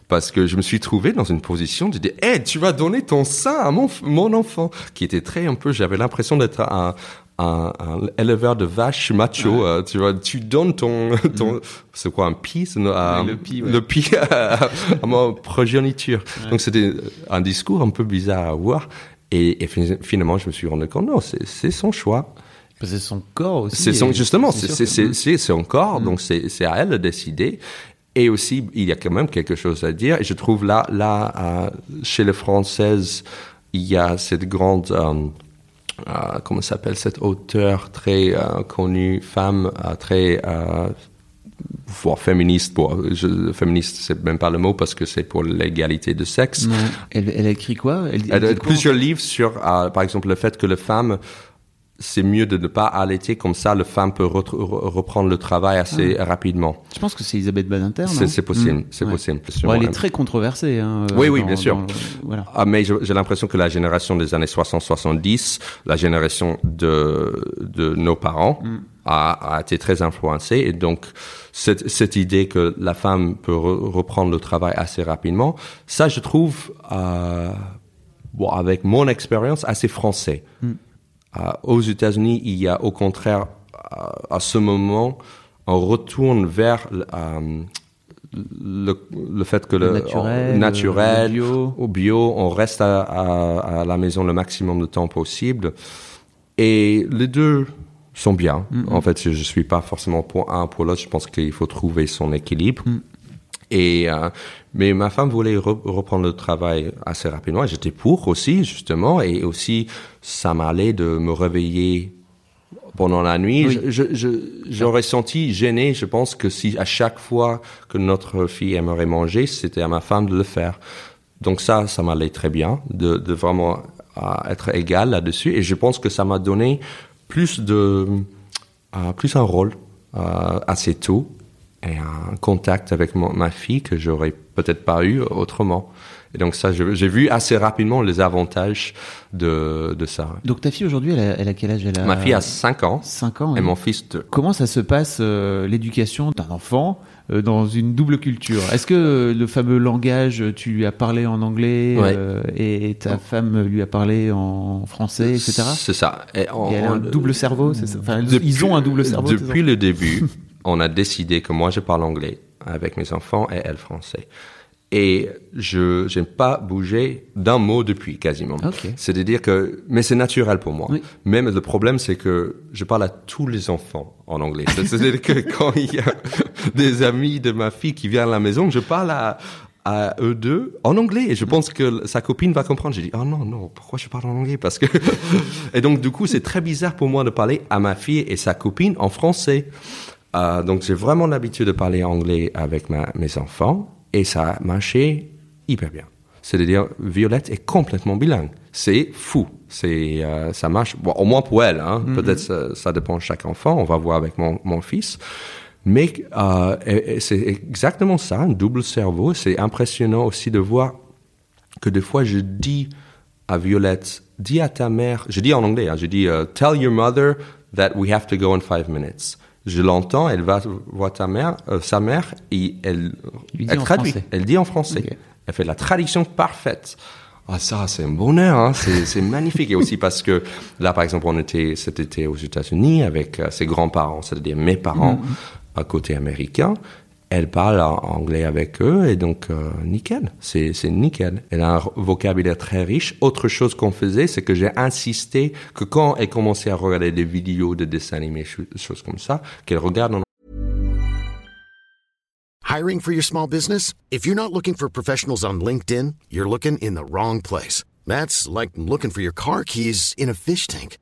Parce que je me suis trouvé dans une position de dire, hey, tu vas donner ton sein à mon, mon enfant, qui était très un peu, j'avais l'impression d'être un, un, un éleveur de vaches macho, euh, tu vois, tu donnes ton, ton, c'est quoi, un pis, euh, le pis, ouais. le pis à, à mon progéniture. Donc c'était un discours un peu bizarre à avoir. Et, et fin- finalement, je me suis rendu compte, non, c'est, son choix. C'est son corps aussi. C'est son, justement, c'est son corps, donc c'est c'est à elle de décider. Et aussi, il y a quand même quelque chose à dire. Et je trouve là, là, euh, chez les Françaises, il y a cette grande, euh, euh, comment s'appelle cette auteure très euh, connue, femme euh, très euh, voire féministe. Bon, je, féministe, c'est même pas le mot parce que c'est pour l'égalité de sexe. Elle, elle a écrit quoi? Elle, a quoi? plusieurs livres sur, par exemple, le fait que les femmes, c'est mieux de ne pas allaiter, comme ça, le femme peut re- reprendre le travail assez rapidement. Je pense que c'est Elisabeth Badinter. C'est c'est possible, c'est Ouais. possible. Bon, elle est très controversée. Hein, Oui, oui, dans- bien sûr. voilà. Ah, mais j'ai l'impression que la génération des années 60-70, la génération de, de nos parents, a, a été très influencée. Et donc, cette, cette idée que la femme peut re- reprendre le travail assez rapidement, ça, je trouve, euh, bon, avec mon expérience, assez français. Euh, aux États-Unis, il y a au contraire, euh, à ce moment, on retourne vers euh, le, le fait que Le le, naturel, naturel, le bio. au bio, on reste à, à- à la maison le maximum de temps possible. Et les deux sont bien. En fait, je, je suis pas forcément pour un pour l'autre. Je pense qu'il faut trouver son équilibre. Et euh, mais ma femme voulait re- reprendre le travail assez rapidement. J'étais pour aussi justement, et aussi ça m'allait de me réveiller pendant la nuit. Oui. Je- je- je- J'aurais senti gêné. Je pense que si à chaque fois que notre fille aimerait manger, c'était à ma femme de le faire. Donc ça, ça m'allait très bien de, de vraiment être égal là-dessus. Et je pense que ça m'a donné plus de euh, plus un rôle euh, assez tôt et un contact avec mon- ma fille que j'aurais peut-être pas eu autrement. Et donc ça, j'ai vu assez rapidement les avantages de, de ça. Donc ta fille aujourd'hui, elle, a- elle a quel âge? Elle a Ma fille a 5 ans 5 ans. et mon fils 2. Comment ça se passe euh, l'éducation d'un enfant euh, dans une double culture? Est-ce que euh, le fameux langage, tu lui as parlé en anglais Ouais. et ta femme lui a parlé en français, etc. C'est ça. Et elle a un double cerveau, c'est ça? Enfin, ils- ont un double cerveau. Depuis le début, on a décidé que moi je parle anglais avec mes enfants et elle français. Et je n'ai pas bougé d'un mot depuis quasiment. Ok. C'est-à-dire que, mais c'est naturel pour moi. Oui. Même le problème, c'est que je parle à tous les enfants en anglais. C'est-à-dire que quand il y a des amis de ma fille qui viennent à la maison, je parle à, à eux deux en anglais et je pense que sa copine va comprendre. J'ai dit, oh non, non, pourquoi je parle en anglais? Parce que, et donc, du coup, c'est très bizarre pour moi de parler à ma fille et sa copine en français. Euh, donc, j'ai vraiment l'habitude de parler anglais avec ma, mes enfants et ça a marché hyper bien. C'est-à-dire, Violette est complètement bilingue. C'est fou. C'est, euh, ça marche, bon, au moins pour elle, hein. Peut-être ça, ça dépend de chaque enfant. On va voir avec mon, mon fils. Mais euh, c'est exactement ça, un double cerveau. C'est impressionnant aussi de voir que des fois je dis à Violette, dis à ta mère, je dis en anglais, hein, je dis tell your mother that we have to go in five minutes. Je l'entends, elle va voir ta mère, euh, sa mère, et elle, elle traduit, français. elle dit en français. Elle fait la traduction parfaite. Ah ça, c'est un bonheur, hein. c'est c'est magnifique. Et aussi parce que là, par exemple, on était cet été aux États-Unis avec euh, ses grands-parents, c'est-à-dire mes parents, à côté américain. Elle parle anglais avec eux et donc euh, nickel, c'est nickel. Elle a un vocabulaire très riche. Autre chose qu'on faisait, c'est que j'ai insisté que quand elle commençait à regarder des vidéos de dessins animés, cho- choses comme ça, qu'elle regarde en Hiring for your small business? If you're not looking for professionals on LinkedIn, you're looking in the wrong place. That's like looking for your car keys in a fish tank.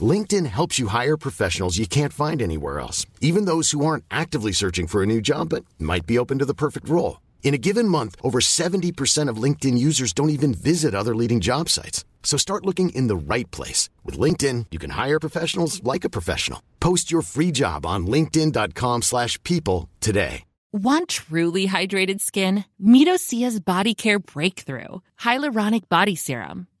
LinkedIn helps you hire professionals you can't find anywhere else, even those who aren't actively searching for a new job but might be open to the perfect role. In a given month, over 70% of LinkedIn users don't even visit other leading job sites. So start looking in the right place. With LinkedIn, you can hire professionals like a professional. Post your free job on linkedin.com/people slash people today. Want truly hydrated skin? Meet Osea's Body Care Breakthrough Hyaluronic Body Serum.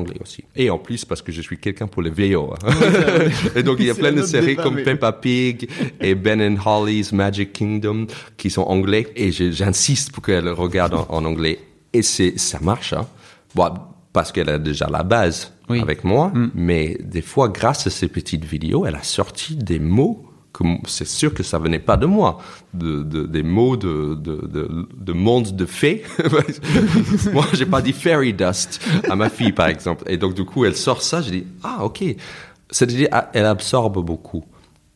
Anglais aussi. Et en plus, parce que je suis quelqu'un pour les VO. hein. et donc, il y a plein de séries débat, comme mais- Peppa Pig et Ben and Holly's Magic Kingdom qui sont anglais. Et j'insiste pour qu'elle regarde en, en anglais. Et c'est, ça marche, hein. Bon, parce qu'elle a déjà la base Oui. avec moi. Mais des fois, grâce à ces petites vidéos, elle a sorti des mots c'est sûr que ça venait pas de moi, de, de- des mots de, de monde de fées. moi, j'ai pas dit fairy dust à ma fille, par exemple. Et donc, du coup, elle sort ça, je dis, ah, ok. C'est-à-dire, ah, elle absorbe beaucoup.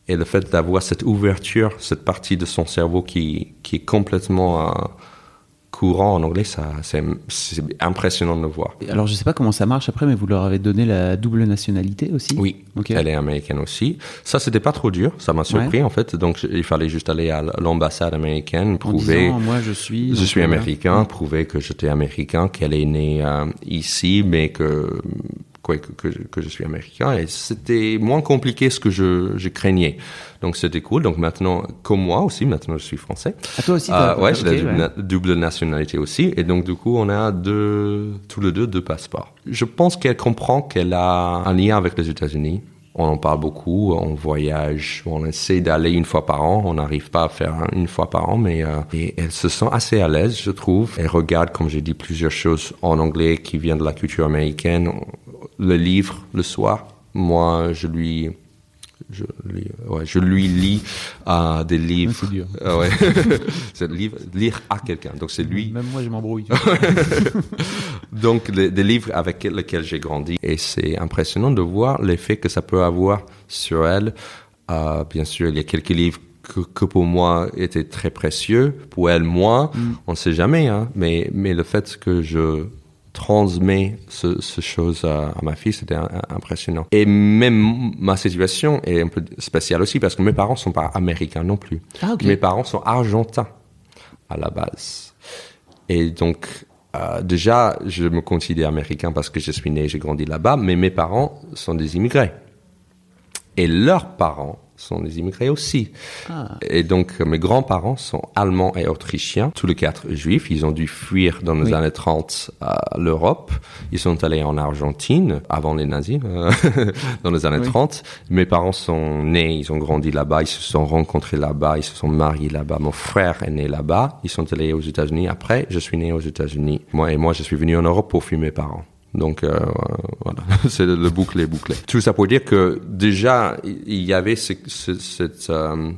Et le fait d'avoir cette ouverture, cette partie de son cerveau qui, qui est complètement euh, courant en anglais, ça, c'est, c'est impressionnant de le voir. Alors je sais pas comment ça marche après, mais vous leur avez donné la double nationalité aussi Oui, Ok. elle est américaine aussi. Ça, c'était pas trop dur, ça m'a surpris en fait. Donc, il fallait juste aller à l'ambassade américaine, En prouver. disant, moi je suis. Je suis américain, prouver que j'étais américain, qu'elle est née euh, ici, mais que, que, que, je- que je suis américain. Et c'était moins compliqué ce que je, je craignais. Donc c'était cool. Donc maintenant, comme moi aussi, maintenant je suis français. Ah, toi aussi, Euh, ouais, j'ai la double, ouais. na- double nationalité aussi. Et donc du coup, on a deux, tous les deux deux passeports. Je pense qu'elle comprend qu'elle a un lien avec les États-Unis. On en parle beaucoup, on voyage, on essaie d'aller une fois par an. On n'arrive pas à faire un- une fois par an, mais euh, et elle se sent assez à l'aise, je trouve. Elle regarde, comme j'ai dit, plusieurs choses en anglais qui viennent de la culture américaine. Le livre le soir, moi, je lui je, lui- ouais, je lui lis euh, des livres. c'est dur. Ah ouais. livre, lire à quelqu'un. Donc c'est lui. Même moi je m'embrouille. Donc des livres avec lesquels j'ai grandi. Et c'est impressionnant de voir l'effet que ça peut avoir sur elle. Euh, bien sûr, il y a quelques livres que, que pour moi étaient très précieux. Pour elle, moins. On ne sait jamais. Hein. Mais, mais le fait que je transmets ce, ce chose à, à ma fille, c'était impressionnant. Et même ma situation est un peu spéciale aussi parce que mes parents sont pas américains non plus. Ah. Mes parents sont argentins à la base. Et donc, euh, déjà, je me considère américain parce que je suis né, j'ai grandi là-bas, mais mes parents sont des immigrés. Et leurs parents sont des immigrés aussi. Ah. Et donc, mes grands-parents sont allemands et autrichiens, tous les quatre juifs. Ils ont dû fuir dans les Oui. années 30 à l'Europe. Ils sont allés en Argentine avant les nazis, euh, dans les années Oui. 30. Mes parents sont nés, ils ont grandi là-bas, ils se sont rencontrés là-bas, ils se sont mariés là-bas. Mon frère est né là-bas. Ils sont allés aux États-Unis. Après, je suis né aux États-Unis. Moi et moi, je suis venu en Europe pour fuir mes parents. Donc euh, voilà, c'est le, est bouclé. Tout ça pour dire que déjà il y avait ce- ce- cette euh,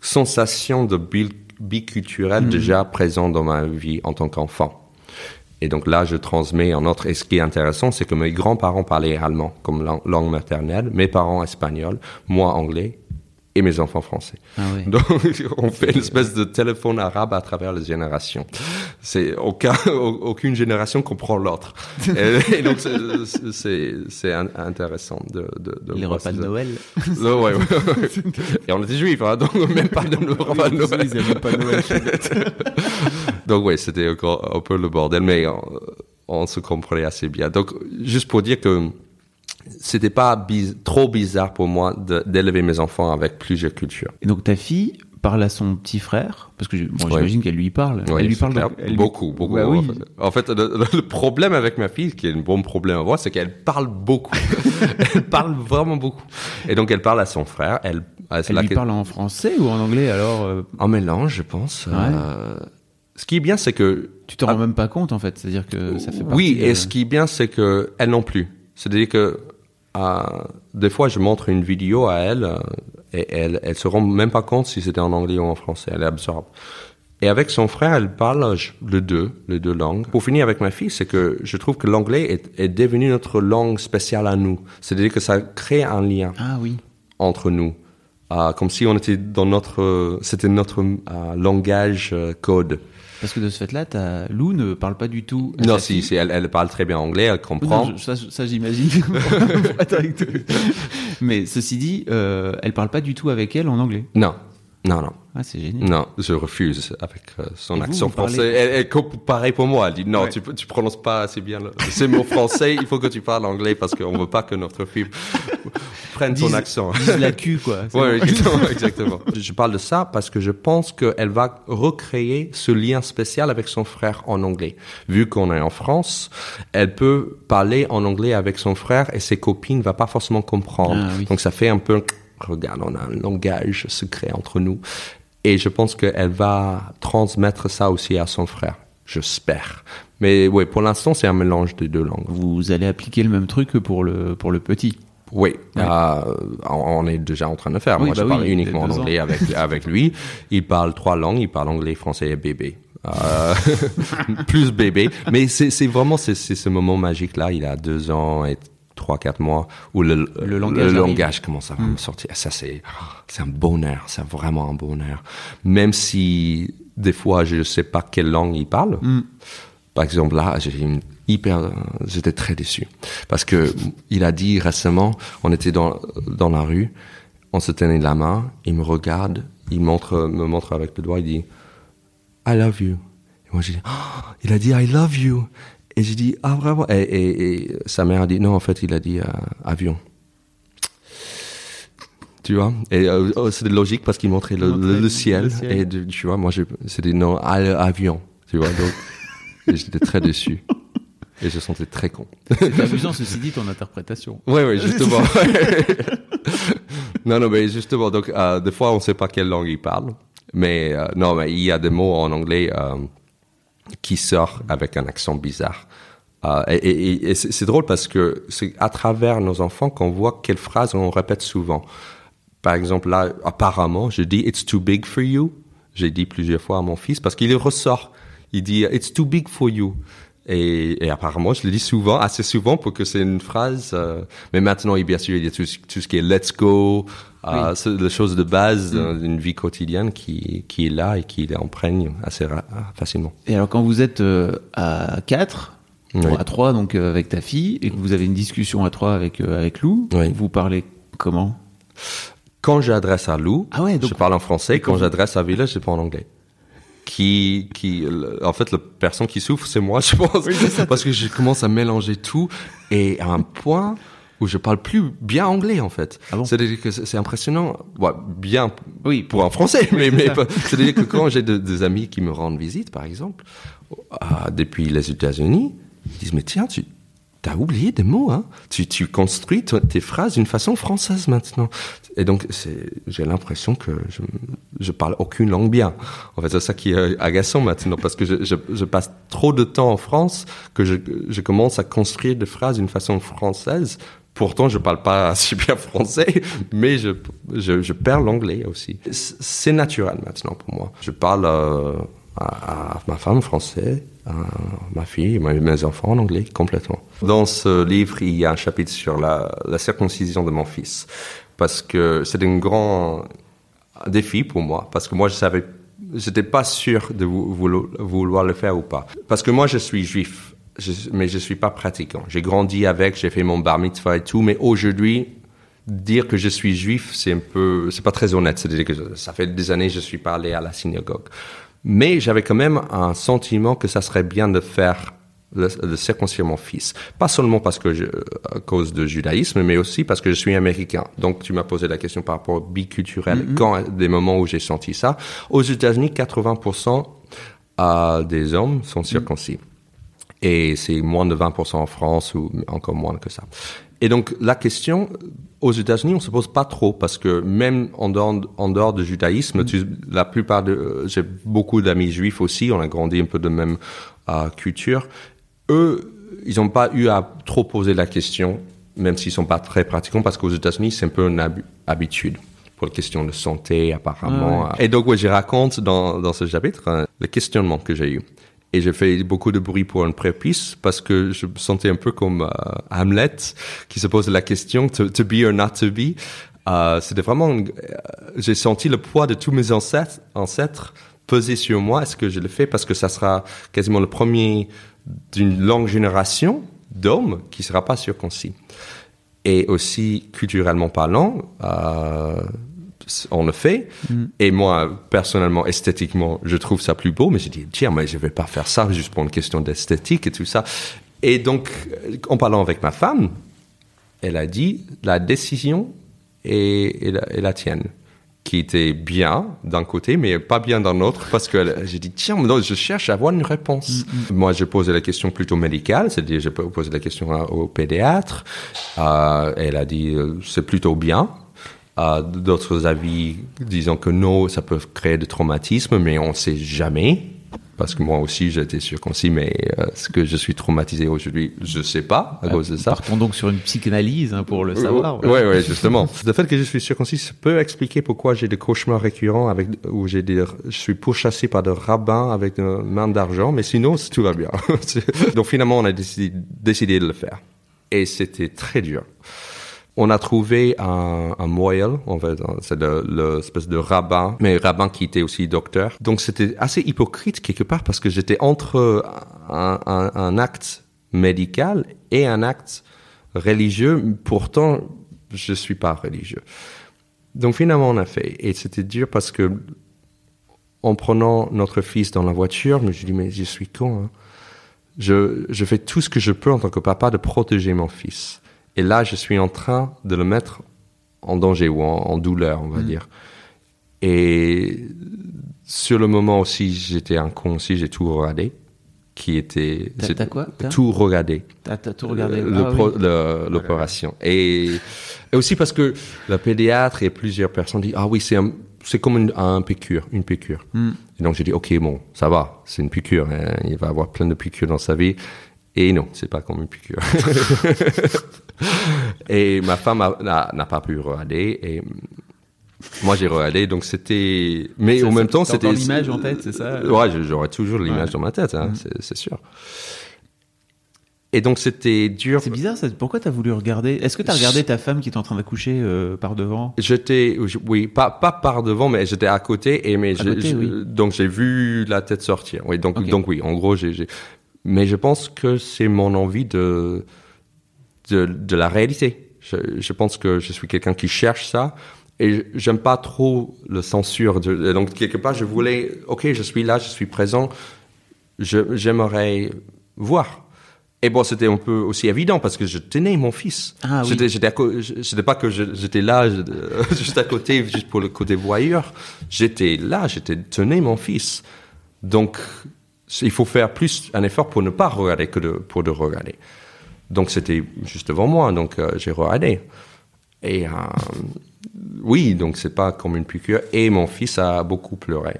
sensation de bi- biculturel déjà présent dans ma vie en tant qu'enfant. Et donc là, je transmets en autre. Et ce qui est intéressant, c'est que mes grands-parents parlaient allemand comme lang- langue maternelle, mes parents espagnol, moi anglais et mes enfants français. Ah. Donc, on fait une espèce de téléphone arabe à travers les générations. C'est aucun, aucune génération comprend l'autre. Et, et donc, c'est- intéressant de, de, de Les repas de. Noël. Ouais, ouais, ouais. Et on était juifs, hein, donc même pas de repas de Noël. Ils. Donc oui, c'était un peu le bordel, mais on, on se comprenait assez bien. Donc juste pour dire que c'était pas biz- trop bizarre pour moi d'élever mes enfants avec plusieurs cultures. Et donc ta fille parle à son petit frère, parce que bon, j'imagine qu'elle lui parle. Oui, elle lui parle donc- elle beaucoup, beaucoup. Ouais, en oui. fait. En fait, le, le problème avec ma fille, qui est un bon problème à voir, c'est qu'elle parle beaucoup. elle parle vraiment beaucoup. Et donc elle parle à son frère. Elle, elle, parle en français ou en anglais alors euh, en mélange, je pense. Euh, ce qui est bien, c'est que Tu te rends même pas compte en fait, c'est-à-dire que ça fait partie Oui, de- et ce qui est bien, c'est que elle non plus. C'est-à-dire que des fois, je montre une vidéo à elle euh, et elle, elle se rend même pas compte si c'était en anglais ou en français. Elle absorbe. Et avec son frère, elle parle les deux, les deux langues. Pour finir avec ma fille, c'est que je trouve que l'anglais est, est devenu notre langue spéciale à nous. C'est-à-dire que ça crée un lien Ah oui. entre nous. Euh, comme si on était dans notre, c'était notre euh, langage euh, code. Parce que de ce fait-là, ta Lou ne parle pas du tout. Non, si, elle, elle parle très bien anglais, elle comprend. Non, je- ça, ça, j'imagine. Mais ceci dit, euh, elle parle pas du tout avec elle en anglais. Non, non, non. Ah, c'est génial. Non, je refuse avec euh, son vous, accent vous français. Elle, elle pareil pour moi. Elle dit non, Ouais. tu, tu prononces pas assez bien le- ces mots français. Il faut que tu parles anglais parce qu'on veut pas que notre fille prenne ton Dise- accent. Dise la cul, quoi. C'est Ouais, exactement, exactement. Je parle de ça parce que je pense qu'elle va recréer ce lien spécial avec son frère en anglais. Vu qu'on est en France, elle peut parler en anglais avec son frère et ses copines ne va pas forcément comprendre. Ah, oui. Donc ça fait un peu, regarde, on a un langage secret entre nous. Et je pense qu'elle va transmettre ça aussi à son frère. J'espère. Mais oui, pour l'instant, c'est un mélange des deux langues. Vous allez appliquer le même truc que pour le, pour le petit. Oui, Ouais. euh, on est déjà en train de le faire. Oui, Moi, bah je parle oui, uniquement en anglais avec, avec lui. Il parle trois langues. Il parle anglais, français et bébé. Euh, plus bébé. Mais c'est vraiment c'est ce moment magique là. Il a deux ans et trois quatre mois où le, Le langage arrive. langage commence à me sortir. Ça c'est c'est un bonheur. C'est vraiment un bonheur. Même si des fois je ne sais pas quelle langue il parle. Par exemple, là, j'ai une hyper, j'étais très déçu parce que il a dit récemment, on était dans dans la rue, on se tenait la main, il me regarde, il montre me montre avec le doigt, il dit I love you. Et moi j'ai dit Ah, il a dit I love you. Et j'ai dit ah vraiment et, et- et sa mère a dit non en fait il a dit euh, avion. Tu vois? Et euh, oh, c'était logique parce qu'il montrait le, montrait le- le le ciel, ciel. et tu vois moi j'ai- c'était non ah, avion. Tu vois donc et j'étais très déçu. Et je sentais très con. C'est amusant, ceci dit, ton interprétation. Oui, oui, justement. non, non, mais justement, donc, euh, des fois, on ne sait pas quelle langue il parle. Mais euh, non, mais il y a des mots en anglais euh, qui sortent avec un accent bizarre. Euh, et c'est drôle parce que c'est à travers nos enfants qu'on voit quelles phrases on répète souvent. Par exemple, là, apparemment, je dis It's too big for you. J'ai dit plusieurs fois à mon fils parce qu'il ressort. Il dit It's too big for you. Et, apparemment, je le dis souvent, assez souvent, pour que c'est une phrase. euh, mais maintenant, bien sûr, il y a tout, tout ce qui est Let's go, euh, c'est les choses de base Mm. d'une vie quotidienne qui, qui est là et qui l'imprègne assez facilement. Et alors, quand vous êtes euh, à 4, Oui. à 3, donc euh, avec ta fille, et que vous avez une discussion à 3 avec, euh, avec Lou, Oui. vous parlez comment? Quand j'adresse à Lou, Ah ouais, donc- je parle en français. quand Quand vous- j'adresse à Village, je parle en anglais. Qui, qui, en fait, la personne qui souffre, c'est moi, je pense. Parce que je commence à mélanger tout et à un point où je parle plus bien anglais en fait. Ah bon C'est-à-dire que c'est impressionnant, ouais, bien Oui, pour un Français, mais, c'est-à-dire que quand j'ai de- des amis qui me rendent visite, par exemple, ah, depuis les États-Unis, ils disent mais tiens, tu as oublié des mots, hein tu, tu construis tes phrases d'une façon française maintenant. Et donc j'ai l'impression que je, je parle aucune langue bien. En fait, c'est ça qui est agaçant maintenant parce que je, je, je passe trop de temps en France que je, je commence à construire des phrases d'une façon française. Pourtant, je parle pas si bien français, mais je, je, perds l'anglais aussi. C'est naturel maintenant pour moi. Je parle euh, à, à ma femme français, à ma fille, mes, mes enfants en anglais complètement. Dans ce livre, il y a un chapitre sur la, circoncision de mon fils, parce que c'est un grand défi pour moi, parce que moi je savais, j'étais pas sûr de vou- vouloir, vouloir le faire ou pas, parce que moi je suis juif, je- mais je suis pas pratiquant. J'ai grandi avec, j'ai fait mon bar mitzvah et tout, mais aujourd'hui dire que je suis juif, c'est un peu, c'est pas très honnête. C'est-à-dire que ça fait des années que je suis pas allé à la synagogue. Mais j'avais quand même un sentiment que ça serait bien de faire de circoncire mon fils. Pas seulement parce que je, à cause du judaïsme, mais aussi parce que je suis américain. Donc tu m'as posé la question par rapport au biculturel. Quand des moments où j'ai senti ça, aux États-Unis, 80% euh, des hommes sont circoncis. Et c'est moins de 20% en France ou encore moins que ça. Et donc la question aux États-Unis, on se pose pas trop parce que même en dehors, en dehors du judaïsme, tu- la plupart de, j'ai beaucoup d'amis juifs aussi, on a grandi un peu de même euh, culture. Eux, ils n'ont pas eu à trop poser la question, même s'ils sont pas très pratiquants, parce qu'aux États-Unis, c'est un peu une habi- habitude pour les questions de santé, apparemment. Et donc, ouais, je raconte dans, dans ce chapitre euh, le questionnement que j'ai eu. Et j'ai fait beaucoup de bruit pour une prépice parce que je me sentais un peu comme euh, Hamlet qui se pose la question to, be or not to be. Euh, C'était vraiment, euh, j'ai senti le poids de tous mes ancêtres, ancêtres peser sur moi. Est-ce que je le fais? Parce que ça sera quasiment le premier d'une longue génération d'hommes qui sera pas circoncis. Et aussi culturellement parlant, on le fait. Et moi, personnellement, esthétiquement, je trouve ça plus beau. Mais j'ai dit, tiens, mais je vais pas faire ça juste pour une question d'esthétique et tout ça. Et donc, euh, en parlant avec ma femme, elle a dit, la décision est, est la, est la tienne qui était bien d'un côté, mais pas bien d'un autre, parce que j'ai dit, tiens, non, je cherche à avoir une réponse. Moi, j'ai posé la question plutôt médicale, c'est-à-dire, j'ai posé la question au pédiatre. Euh, elle a dit, euh, c'est plutôt bien. Euh, D'autres avis disant que non, ça peut créer des traumatismes, mais on sait jamais. Parce que moi aussi, j'étais circoncis, mais euh, ce que je suis traumatisé aujourd'hui, je sais pas à cause de ça. Partons donc sur une psychanalyse hein, pour le savoir. Oui, oui, justement. le fait que je suis circoncis peut expliquer pourquoi j'ai des cauchemars récurrents avec, où j'ai des, je suis pourchassé par des rabbins avec des mains d'argent, mais sinon, tout va bien. Donc finalement, on a décidé, décidé de le faire. Et c'était très dur. On a trouvé un, un moelle, en fait, c'est le- l'espèce de rabbin, mais rabbin qui était aussi docteur. Donc c'était assez hypocrite quelque part parce que j'étais entre un, un- un acte médical et un acte religieux. Pourtant, je suis pas religieux. Donc finalement, on a fait. Et c'était dur parce que en prenant notre fils dans la voiture, je me suis dit, mais je suis con. hein. Je, je fais tout ce que je peux en tant que papa de protéger mon fils. Et là, je suis en train de le mettre en danger ou en, en douleur, on va dire. Et sur le moment aussi, j'étais un con aussi, j'ai tout regardé. Qui était. T'as- quoi T'as Tout regardé. T'as tout regardé Le- Ah le pro- oui. l'opération. Et, et aussi parce que la pédiatre et plusieurs personnes disent ah oui c'est un- c'est comme une, un piqûre, une piqûre. Hmm. Et donc j'ai dit ok bon ça va, c'est une piqûre, hein, il va avoir plein de piqûres dans sa vie. Et non, c'est pas comme une piqûre. et ma femme n'a pas pu regarder et moi j'ai regardé donc c'était mais Ça, en même temps c'était l'image en tête, c'est ça? Ouais, j'aurais toujours l'image Ouais. dans ma tête, hein, c'est- sûr. Et donc c'était dur. C'est bizarre, ça. pourquoi t'as voulu regarder? Est-ce que t'as regardé ta femme qui est en train d'accoucher euh, par devant? J'étais, oui, pas, pas par devant, mais j'étais à côté et mais À côté, oui. donc j'ai vu la tête sortir. Oui, donc donc oui, en gros j'ai- mais je pense que c'est mon envie de de, de la réalité. Je, je pense que je suis quelqu'un qui cherche ça et j'aime pas trop le censure. De, donc quelque part je voulais, ok, je suis là, je suis présent, j'aimerais voir. Et bon, c'était un peu aussi évident parce que je tenais mon fils. Ah oui. C'était pas que j'étais là je- juste à côté, juste pour le côté voyeur. J'étais là, j'étais tenais mon fils. Donc, il faut faire plus un effort pour ne pas regarder que de, pour de regarder. Donc, c'était juste devant moi, donc euh, j'ai regardé. Et euh, oui, donc c'est pas comme une piqûre. Et mon fils a beaucoup pleuré,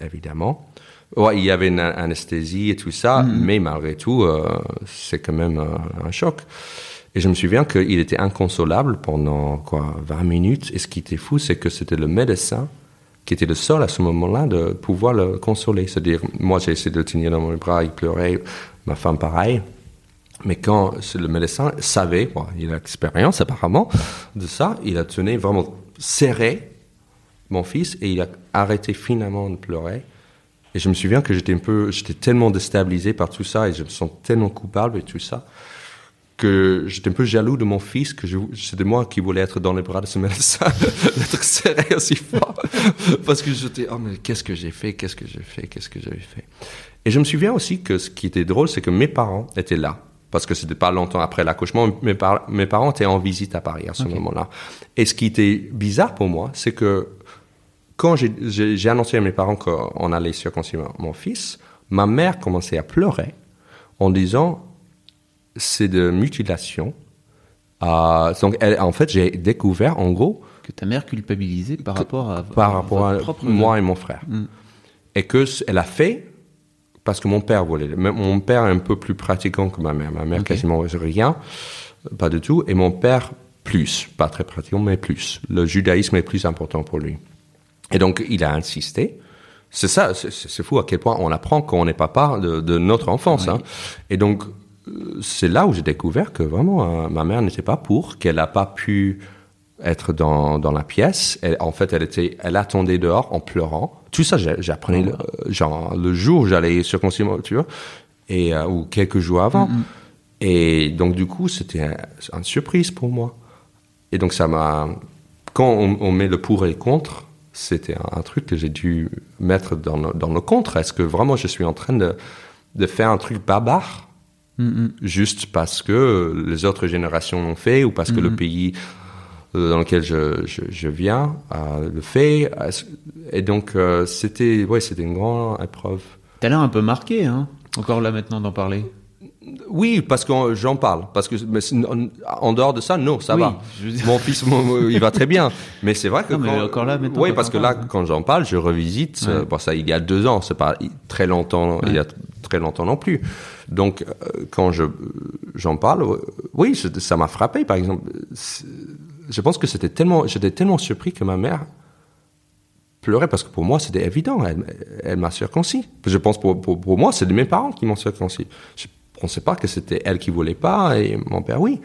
évidemment. Ouais, il y avait une anesthésie et tout ça, mais malgré tout, euh, c'est quand même un choc. Et je me souviens qu'il était inconsolable pendant quoi 20 minutes. Et ce qui était fou, c'est que c'était le médecin qui était le seul à ce moment-là de pouvoir le consoler. C'est-à-dire, moi j'ai essayé de le tenir dans mon bras, il pleurait, ma femme pareil. Mais quand le médecin savait, il a l'expérience apparemment de ça, il a tenu vraiment serré mon fils et il a arrêté finalement de pleurer. Et je me souviens que j'étais un peu, j'étais tellement déstabilisé par tout ça et je me sens tellement coupable et tout ça que j'étais un peu jaloux de mon fils que c'était moi qui voulais être dans les bras de ce médecin, d'être serré aussi fort parce que j'étais oh mais qu'est-ce que j'ai fait, qu'est-ce que j'ai fait, qu'est-ce que j'avais fait? Et je me souviens aussi que ce qui était drôle, c'est que mes parents étaient là parce que c'était pas longtemps après l'accouchement. Mes, par- mes parents étaient en visite à Paris à ce moment-là. Et ce qui était bizarre pour moi, c'est que quand j'ai annoncé à mes parents qu'on allait circoncire mon fils, ma mère commençait à pleurer en disant c'est de mutilation. Euh, donc, elle- en fait, j'ai découvert en gros Que ta mère culpabilisée par rapport à par rapport à propre moi et mon frère. Et que elle a fait parce que mon père voulait. Mon père est un peu plus pratiquant que ma mère. Ma mère quasiment rien, pas du tout. Et mon père plus, pas très pratiquant, mais plus. Le judaïsme est plus important pour lui. Et donc il a insisté. C'est ça, c'est- fou à quel point on apprend quand on n'est papa de, de notre enfance. hein. Et donc c'est là où j'ai découvert que vraiment euh, ma mère n'était pas pour, qu'elle n'a pas pu être dans, dans la pièce. Elle, en fait, elle était, elle attendait dehors en pleurant. Tout ça, j'ai- j'apprenais le- euh, genre le jour où j'allais circoncire ma voiture et euh, ou quelques jours avant. Et donc du coup, c'était un- une surprise pour moi. Et donc ça m'a, quand on, on met le pour et le contre, c'était un, un truc que j'ai dû mettre dans le, dans le contre. Est-ce que vraiment je suis en train de, de faire un truc barbare juste parce que les autres générations l'ont fait ou parce que le pays euh, dans lequel je, je, je viens euh, le fait. Et donc euh, c'était, ouais, une grande épreuve. T'as l'air un peu marqué, hein Encore là maintenant d'en parler. Oui, parce que j'en parle. Parce que mais en, dehors de ça, non, ça Oui, va. je Mon fils, mon- il va très bien. Mais c'est vrai que Non, mais quand, encore là, maintenant, oui, parce que là, hein. quand j'en parle, je revisite. euh, bon, ça, il y a deux ans, c'est pas très longtemps. Il y a très longtemps non plus. Donc, euh, quand je j'en parle, euh, oui, je- ça m'a frappé. Par exemple, je pense que c'était tellement, j'étais tellement surpris que ma mère pleurait parce que pour moi c'était évident. Elle, elle m'a circoncis. Je pense pour, pour, pour moi c'est de mes parents qui m'ont circoncis. Je pensais pas que c'était elle qui voulait pas et mon père oui.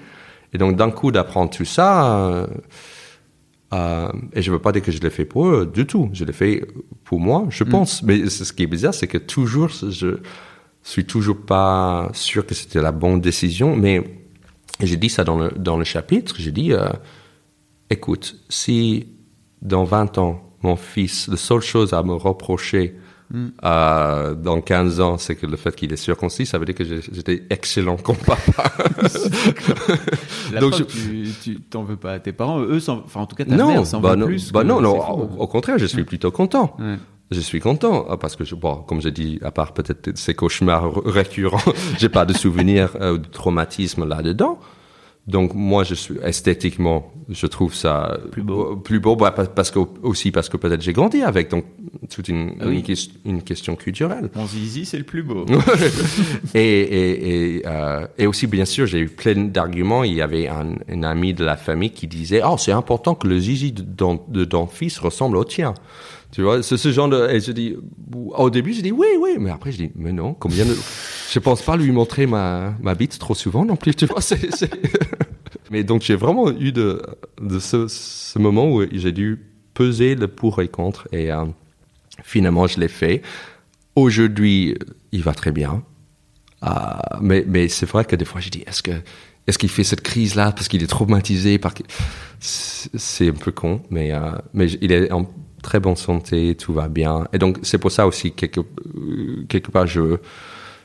Et donc d'un coup d'apprendre tout ça, euh, euh, et je veux pas dire que je l'ai fait pour eux du tout. Je l'ai fait pour moi, je pense. Mais ce qui est bizarre, c'est que toujours je suis toujours pas sûr que c'était la bonne décision. Mais j'ai dit ça dans le dans le chapitre. J'ai dit euh, écoute, si dans 20 ans, mon fils, la seule chose à me reprocher euh, dans 15 ans, c'est que le fait qu'il est circoncis, ça veut dire que j'étais excellent comme papa. Donc, preuve, je- tu t'en veux pas à tes parents. Eux, enfin en tout cas ta non, mère s'en bah veut non, plus. bah non, au, au contraire, je suis plutôt content. Ouais. Je suis content ah, parce que, je, bon, comme je dis, à part peut-être ces cauchemars récurrents, j'ai pas de souvenirs euh, de traumatisme là-dedans. Donc moi, je suis esthétiquement, je trouve ça Plus beau. euh, plus beau, bah, pa- parce que aussi parce que peut-être j'ai grandi avec, donc toute une, Ah oui. une, ques- une question culturelle. Mon zizi, c'est le plus beau. et, et, et, euh, et aussi, bien sûr, j'ai eu plein d'arguments. Il y avait un, un ami de la famille qui disait, oh, c'est important que le zizi de, de ton fils ressemble au tien. Tu vois, c'est ce genre de, et je dis, au début, je dis, oui, oui, mais après, je dis, mais non, combien de, je pense pas lui montrer ma, ma bite trop souvent non plus, tu vois, c'est, mais donc, j'ai vraiment eu de, de ce, moment où j'ai dû peser le pour et contre et, euh, finalement, je l'ai fait. Aujourd'hui, il va très bien. Ah, mais mais c'est vrai que des fois, je dis, est-ce que est-ce qu'il fait cette crise-là parce qu'il est traumatisé par c'est un peu con, mais euh, mais il est en très bonne santé, tout va bien. Et donc c'est pour ça aussi quelque euh, quelque part je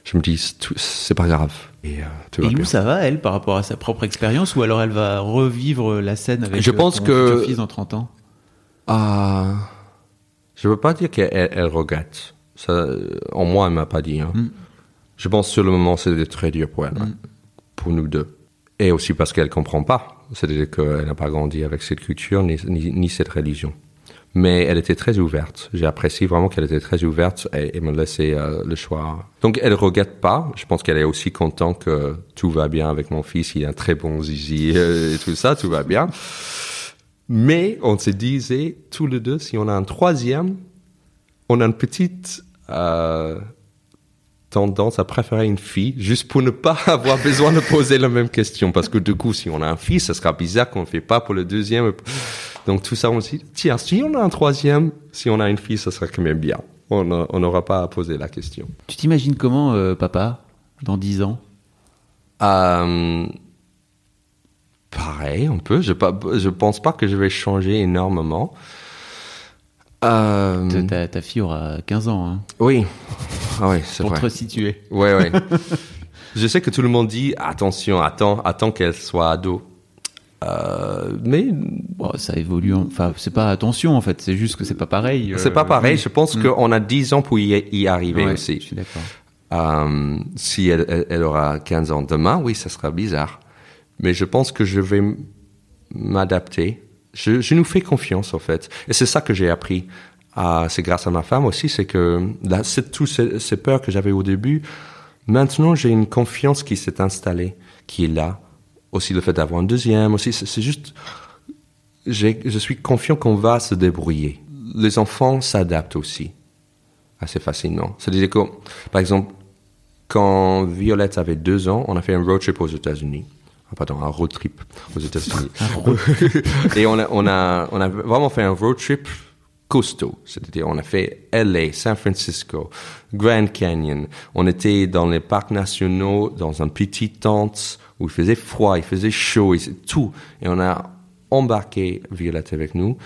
je me dis, c'est pas grave. Et, euh, tout va Et Lou, bien. ça va, elle, par rapport à sa propre expérience, ou alors elle va revivre la scène avec Je euh, pense ton que- fils dans 30 ans? Ah, je veux pas dire qu'elle elle regrette. Ça, euh, en moi, elle m'a pas dit. hein. Mm. Je pense que sur le moment, c'était très dur pour elle, pour nous deux. Et aussi parce qu'elle comprend pas. C'est-à-dire qu'elle n'a pas grandi avec cette culture ni, ni, ni cette religion. Mais elle était très ouverte. J'ai apprécié vraiment qu'elle était très ouverte et, me laissait euh, le choix. Donc elle regrette pas. Je pense qu'elle est aussi contente que tout va bien avec mon fils. Il a un très bon zizi euh, et tout ça, tout va bien. Mais on se disait tous les deux, si on a un troisième, on a une petite euh, tendance à préférer une fille, juste pour ne pas avoir besoin de poser la même question. Parce que du coup, si on a un fils, ça sera bizarre qu'on ne fait pas pour le deuxième. Donc tout ça, on se dit, tiens, si on a un troisième, si on a une fille, ça sera quand même bien. On n'aura pas à poser la question. Tu t'imagines comment, euh, papa, dans 10 ans? Euh, pareil, un peu. Je, je pense pas que je vais changer énormément. Euh, Ta, ta fille aura 15 ans, hein, oui, ah oui, c'est pour vrai. te resituer. Ouais, ouais. je sais que tout le monde dit attention, attends, attends qu'elle soit ado. Euh, mais Bon, ça évolue, en- enfin, c'est pas attention en fait, c'est juste que c'est pas pareil. euh, c'est pas pareil. oui. Je pense qu'on a 10 ans pour y, y arriver Ouais, aussi. Je suis d'accord. Euh, si elle, aura 15 ans demain, oui, ça sera bizarre. Mais je pense que je vais m'adapter. Je, je nous fais confiance, en fait. Et c'est ça que j'ai appris. Ah, c'est grâce à ma femme aussi, c'est que là, c'est toutes ces, ces peurs que j'avais au début. Maintenant, j'ai une confiance qui s'est installée, qui est là. Aussi le fait d'avoir un deuxième, aussi, c'est juste, je suis confiant qu'on va se débrouiller. Les enfants s'adaptent aussi assez facilement. C'est-à-dire que, par exemple, quand Violette avait deux ans, on a fait un road trip aux États-Unis. Ah, pardon, un road trip aux États-Unis. Et on a, on, a, on a vraiment fait un road trip C'est-à-dire, on a fait LA, San Francisco, Grand Canyon. On était dans les parcs nationaux, dans un petit tente où il faisait froid, il faisait chaud, tout. Et on a embarqué Violette avec nous.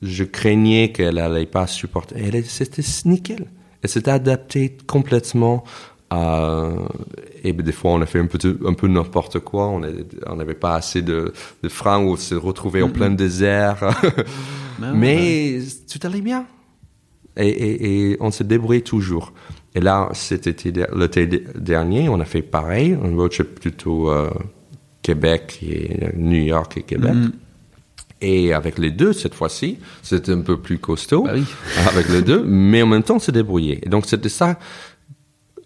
Je craignais qu'elle allait pas supporter. Elle, c'était nickel. Elle s'était adaptée complètement. Et ben, des fois, on a fait un peu, de- un peu n'importe quoi. On on n'avait pas assez de, de freins ou on se retrouvait en plein désert. Ah, Mais tout allait bien. Et, et- et on se débrouillait toujours. Et là, cet été, l'été dernier, on a fait pareil, un road trip plutôt euh, Québec et New York et Québec. Mm. Et avec les deux, cette fois-ci, c'était un peu plus costaud. Bah oui. Avec les deux, mais en même temps, se débrouiller. Et donc, c'était ça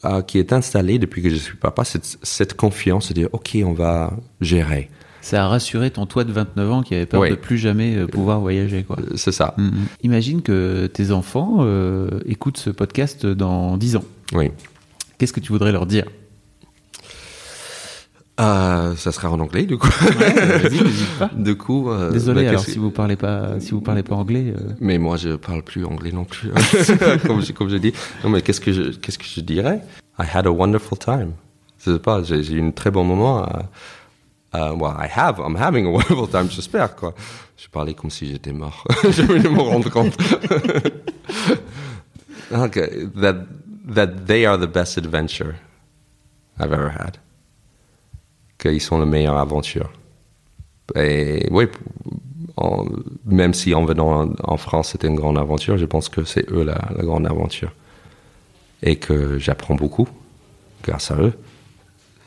euh, qui est installé depuis que je suis papa, cette, cette confiance de dire, OK, on va gérer. Ça a rassuré ton toi de 29 ans qui avait peur Oui. de plus jamais euh, pouvoir voyager, quoi. Euh, C'est ça. Mm, mm. Imagine que tes enfants euh, écoutent ce podcast dans 10 ans. Oui. Qu'est-ce que tu voudrais leur dire? Euh, ça sera en anglais, du coup. N'hésite pas. Du coup. euh, Désolé, bah, alors si vous parlez pas, si vous parlez pas anglais, euh, Mais moi, je parle plus anglais non plus. comme, je, comme je dis. Non, mais qu'est-ce que je, qu'est-ce que je dirais? I had a wonderful time. Je sais pas, j'ai, eu un très bon moment. à- well, I have, I'm having a wonderful time, j'espère, quoi. Je parlais comme si j'étais mort. je vais me rendre compte. okay, that, that they are the best adventure I've ever had. Qu'ils sont la meilleure aventure. Et oui, même si en venant en, France c'était une grande aventure, je pense que c'est eux la, grande aventure. Et que j'apprends beaucoup grâce à eux.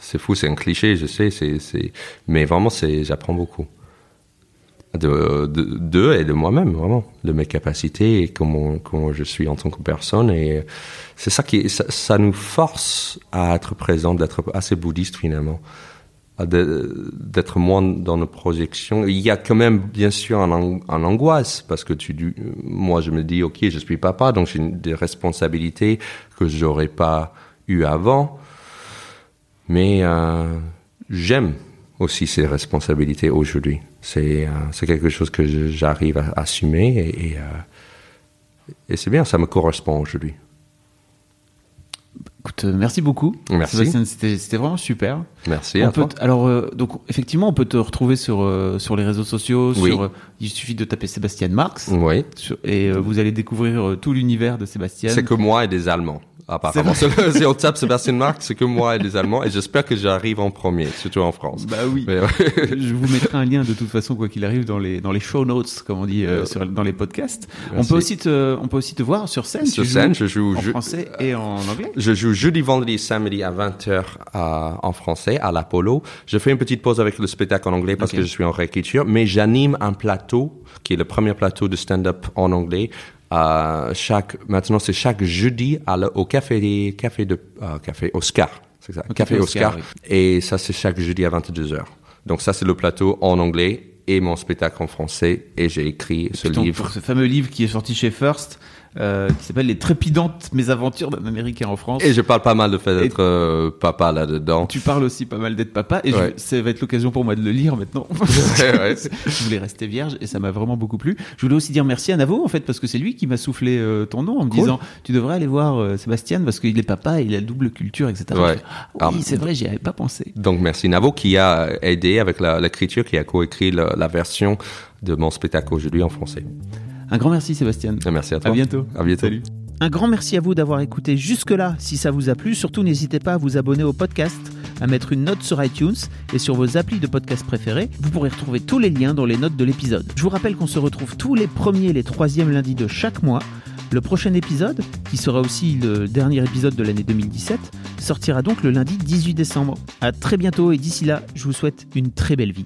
C'est fou, c'est un cliché, je sais, c'est, c'est... mais vraiment, j'apprends beaucoup. De, de, d'eux et de moi-même, vraiment. De mes capacités et comment, comment je suis en tant que personne. Et c'est ça qui, ça, nous force à être présent, d'être assez bouddhiste finalement de- d'être moins dans nos projections. Il y a quand même, bien sûr, un, an- un angoisse, parce que tu, moi, je me dis, OK, je suis papa, donc j'ai des responsabilités que j'aurais pas eu avant. Mais euh, j'aime aussi ces responsabilités aujourd'hui. C'est euh, quelque chose que j'arrive à assumer et, et, euh, et c'est bien, ça me correspond aujourd'hui. Écoute, euh, merci beaucoup. Merci. Sébastien, c'était vraiment super. Merci On à peut toi. t- alors, euh, donc, effectivement, on peut te retrouver sur, euh, sur les réseaux sociaux. Oui. Sur, euh, il suffit de taper Sébastien Marx. Oui. sur- et vous allez découvrir tout l'univers de Sébastien. C'est que moi et des Allemands. Apparemment, si on tape Sébastien Marc, c'est que moi et les Allemands, et j'espère que j'arrive en premier, surtout en France. Bah oui. je vous mettrai un lien de toute façon, quoi qu'il arrive, dans les dans les show notes, comme on dit euh, sur, dans les podcasts. On peut aussi te on peut aussi te voir sur scène. Sur scène, je joue en français et en anglais. Je joue jeudi, vendredi, samedi à 20h en français à l'Apollo. Je fais une petite pause avec le spectacle en anglais parce que je suis en réécriture, mais j'anime un plateau qui est le premier plateau de stand-up en anglais chaque, maintenant c'est chaque jeudi à au café, café de, euh, café Oscar. C'est ça. Café, Oscar. Et ça, c'est chaque jeudi à 22h. Donc ça, c'est le plateau en anglais et mon spectacle en français. Et j'ai écrit ce livre. ce fameux livre qui est sorti chez First, euh, qui s'appelle Les trépidantes mésaventures d'un Américain en France. Et je parle pas mal de fait d'être euh, papa là-dedans. Tu parles aussi pas mal d'être papa, et ça va être l'occasion pour moi de le lire maintenant. je voulais rester vierge, et ça m'a vraiment beaucoup plu. Je voulais aussi dire merci à Navo, en fait, parce que c'est lui qui m'a soufflé euh, ton nom en me disant, tu devrais aller voir Sébastien, parce qu'il est papa, et il a double culture, etc. Ah oui, c'est vrai, j'y avais pas pensé. Donc merci Navo qui a aidé avec l'écriture, qui a coécrit la, la version de mon spectacle aujourd'hui en français. Un grand merci Sébastien. Merci à toi. À bientôt. À bientôt. Salut. Un grand merci à vous d'avoir écouté jusque-là. Si ça vous a plu, surtout n'hésitez pas à vous abonner au podcast, à mettre une note sur iTunes et sur vos applis de podcast préférés. Vous pourrez retrouver tous les liens dans les notes de l'épisode. Je vous rappelle qu'on se retrouve tous les premiers et les troisièmes lundis de chaque mois. Le prochain épisode, qui sera aussi le dernier épisode de l'année 2017, sortira donc le lundi 18 décembre. À très bientôt et d'ici là, je vous souhaite une très belle vie.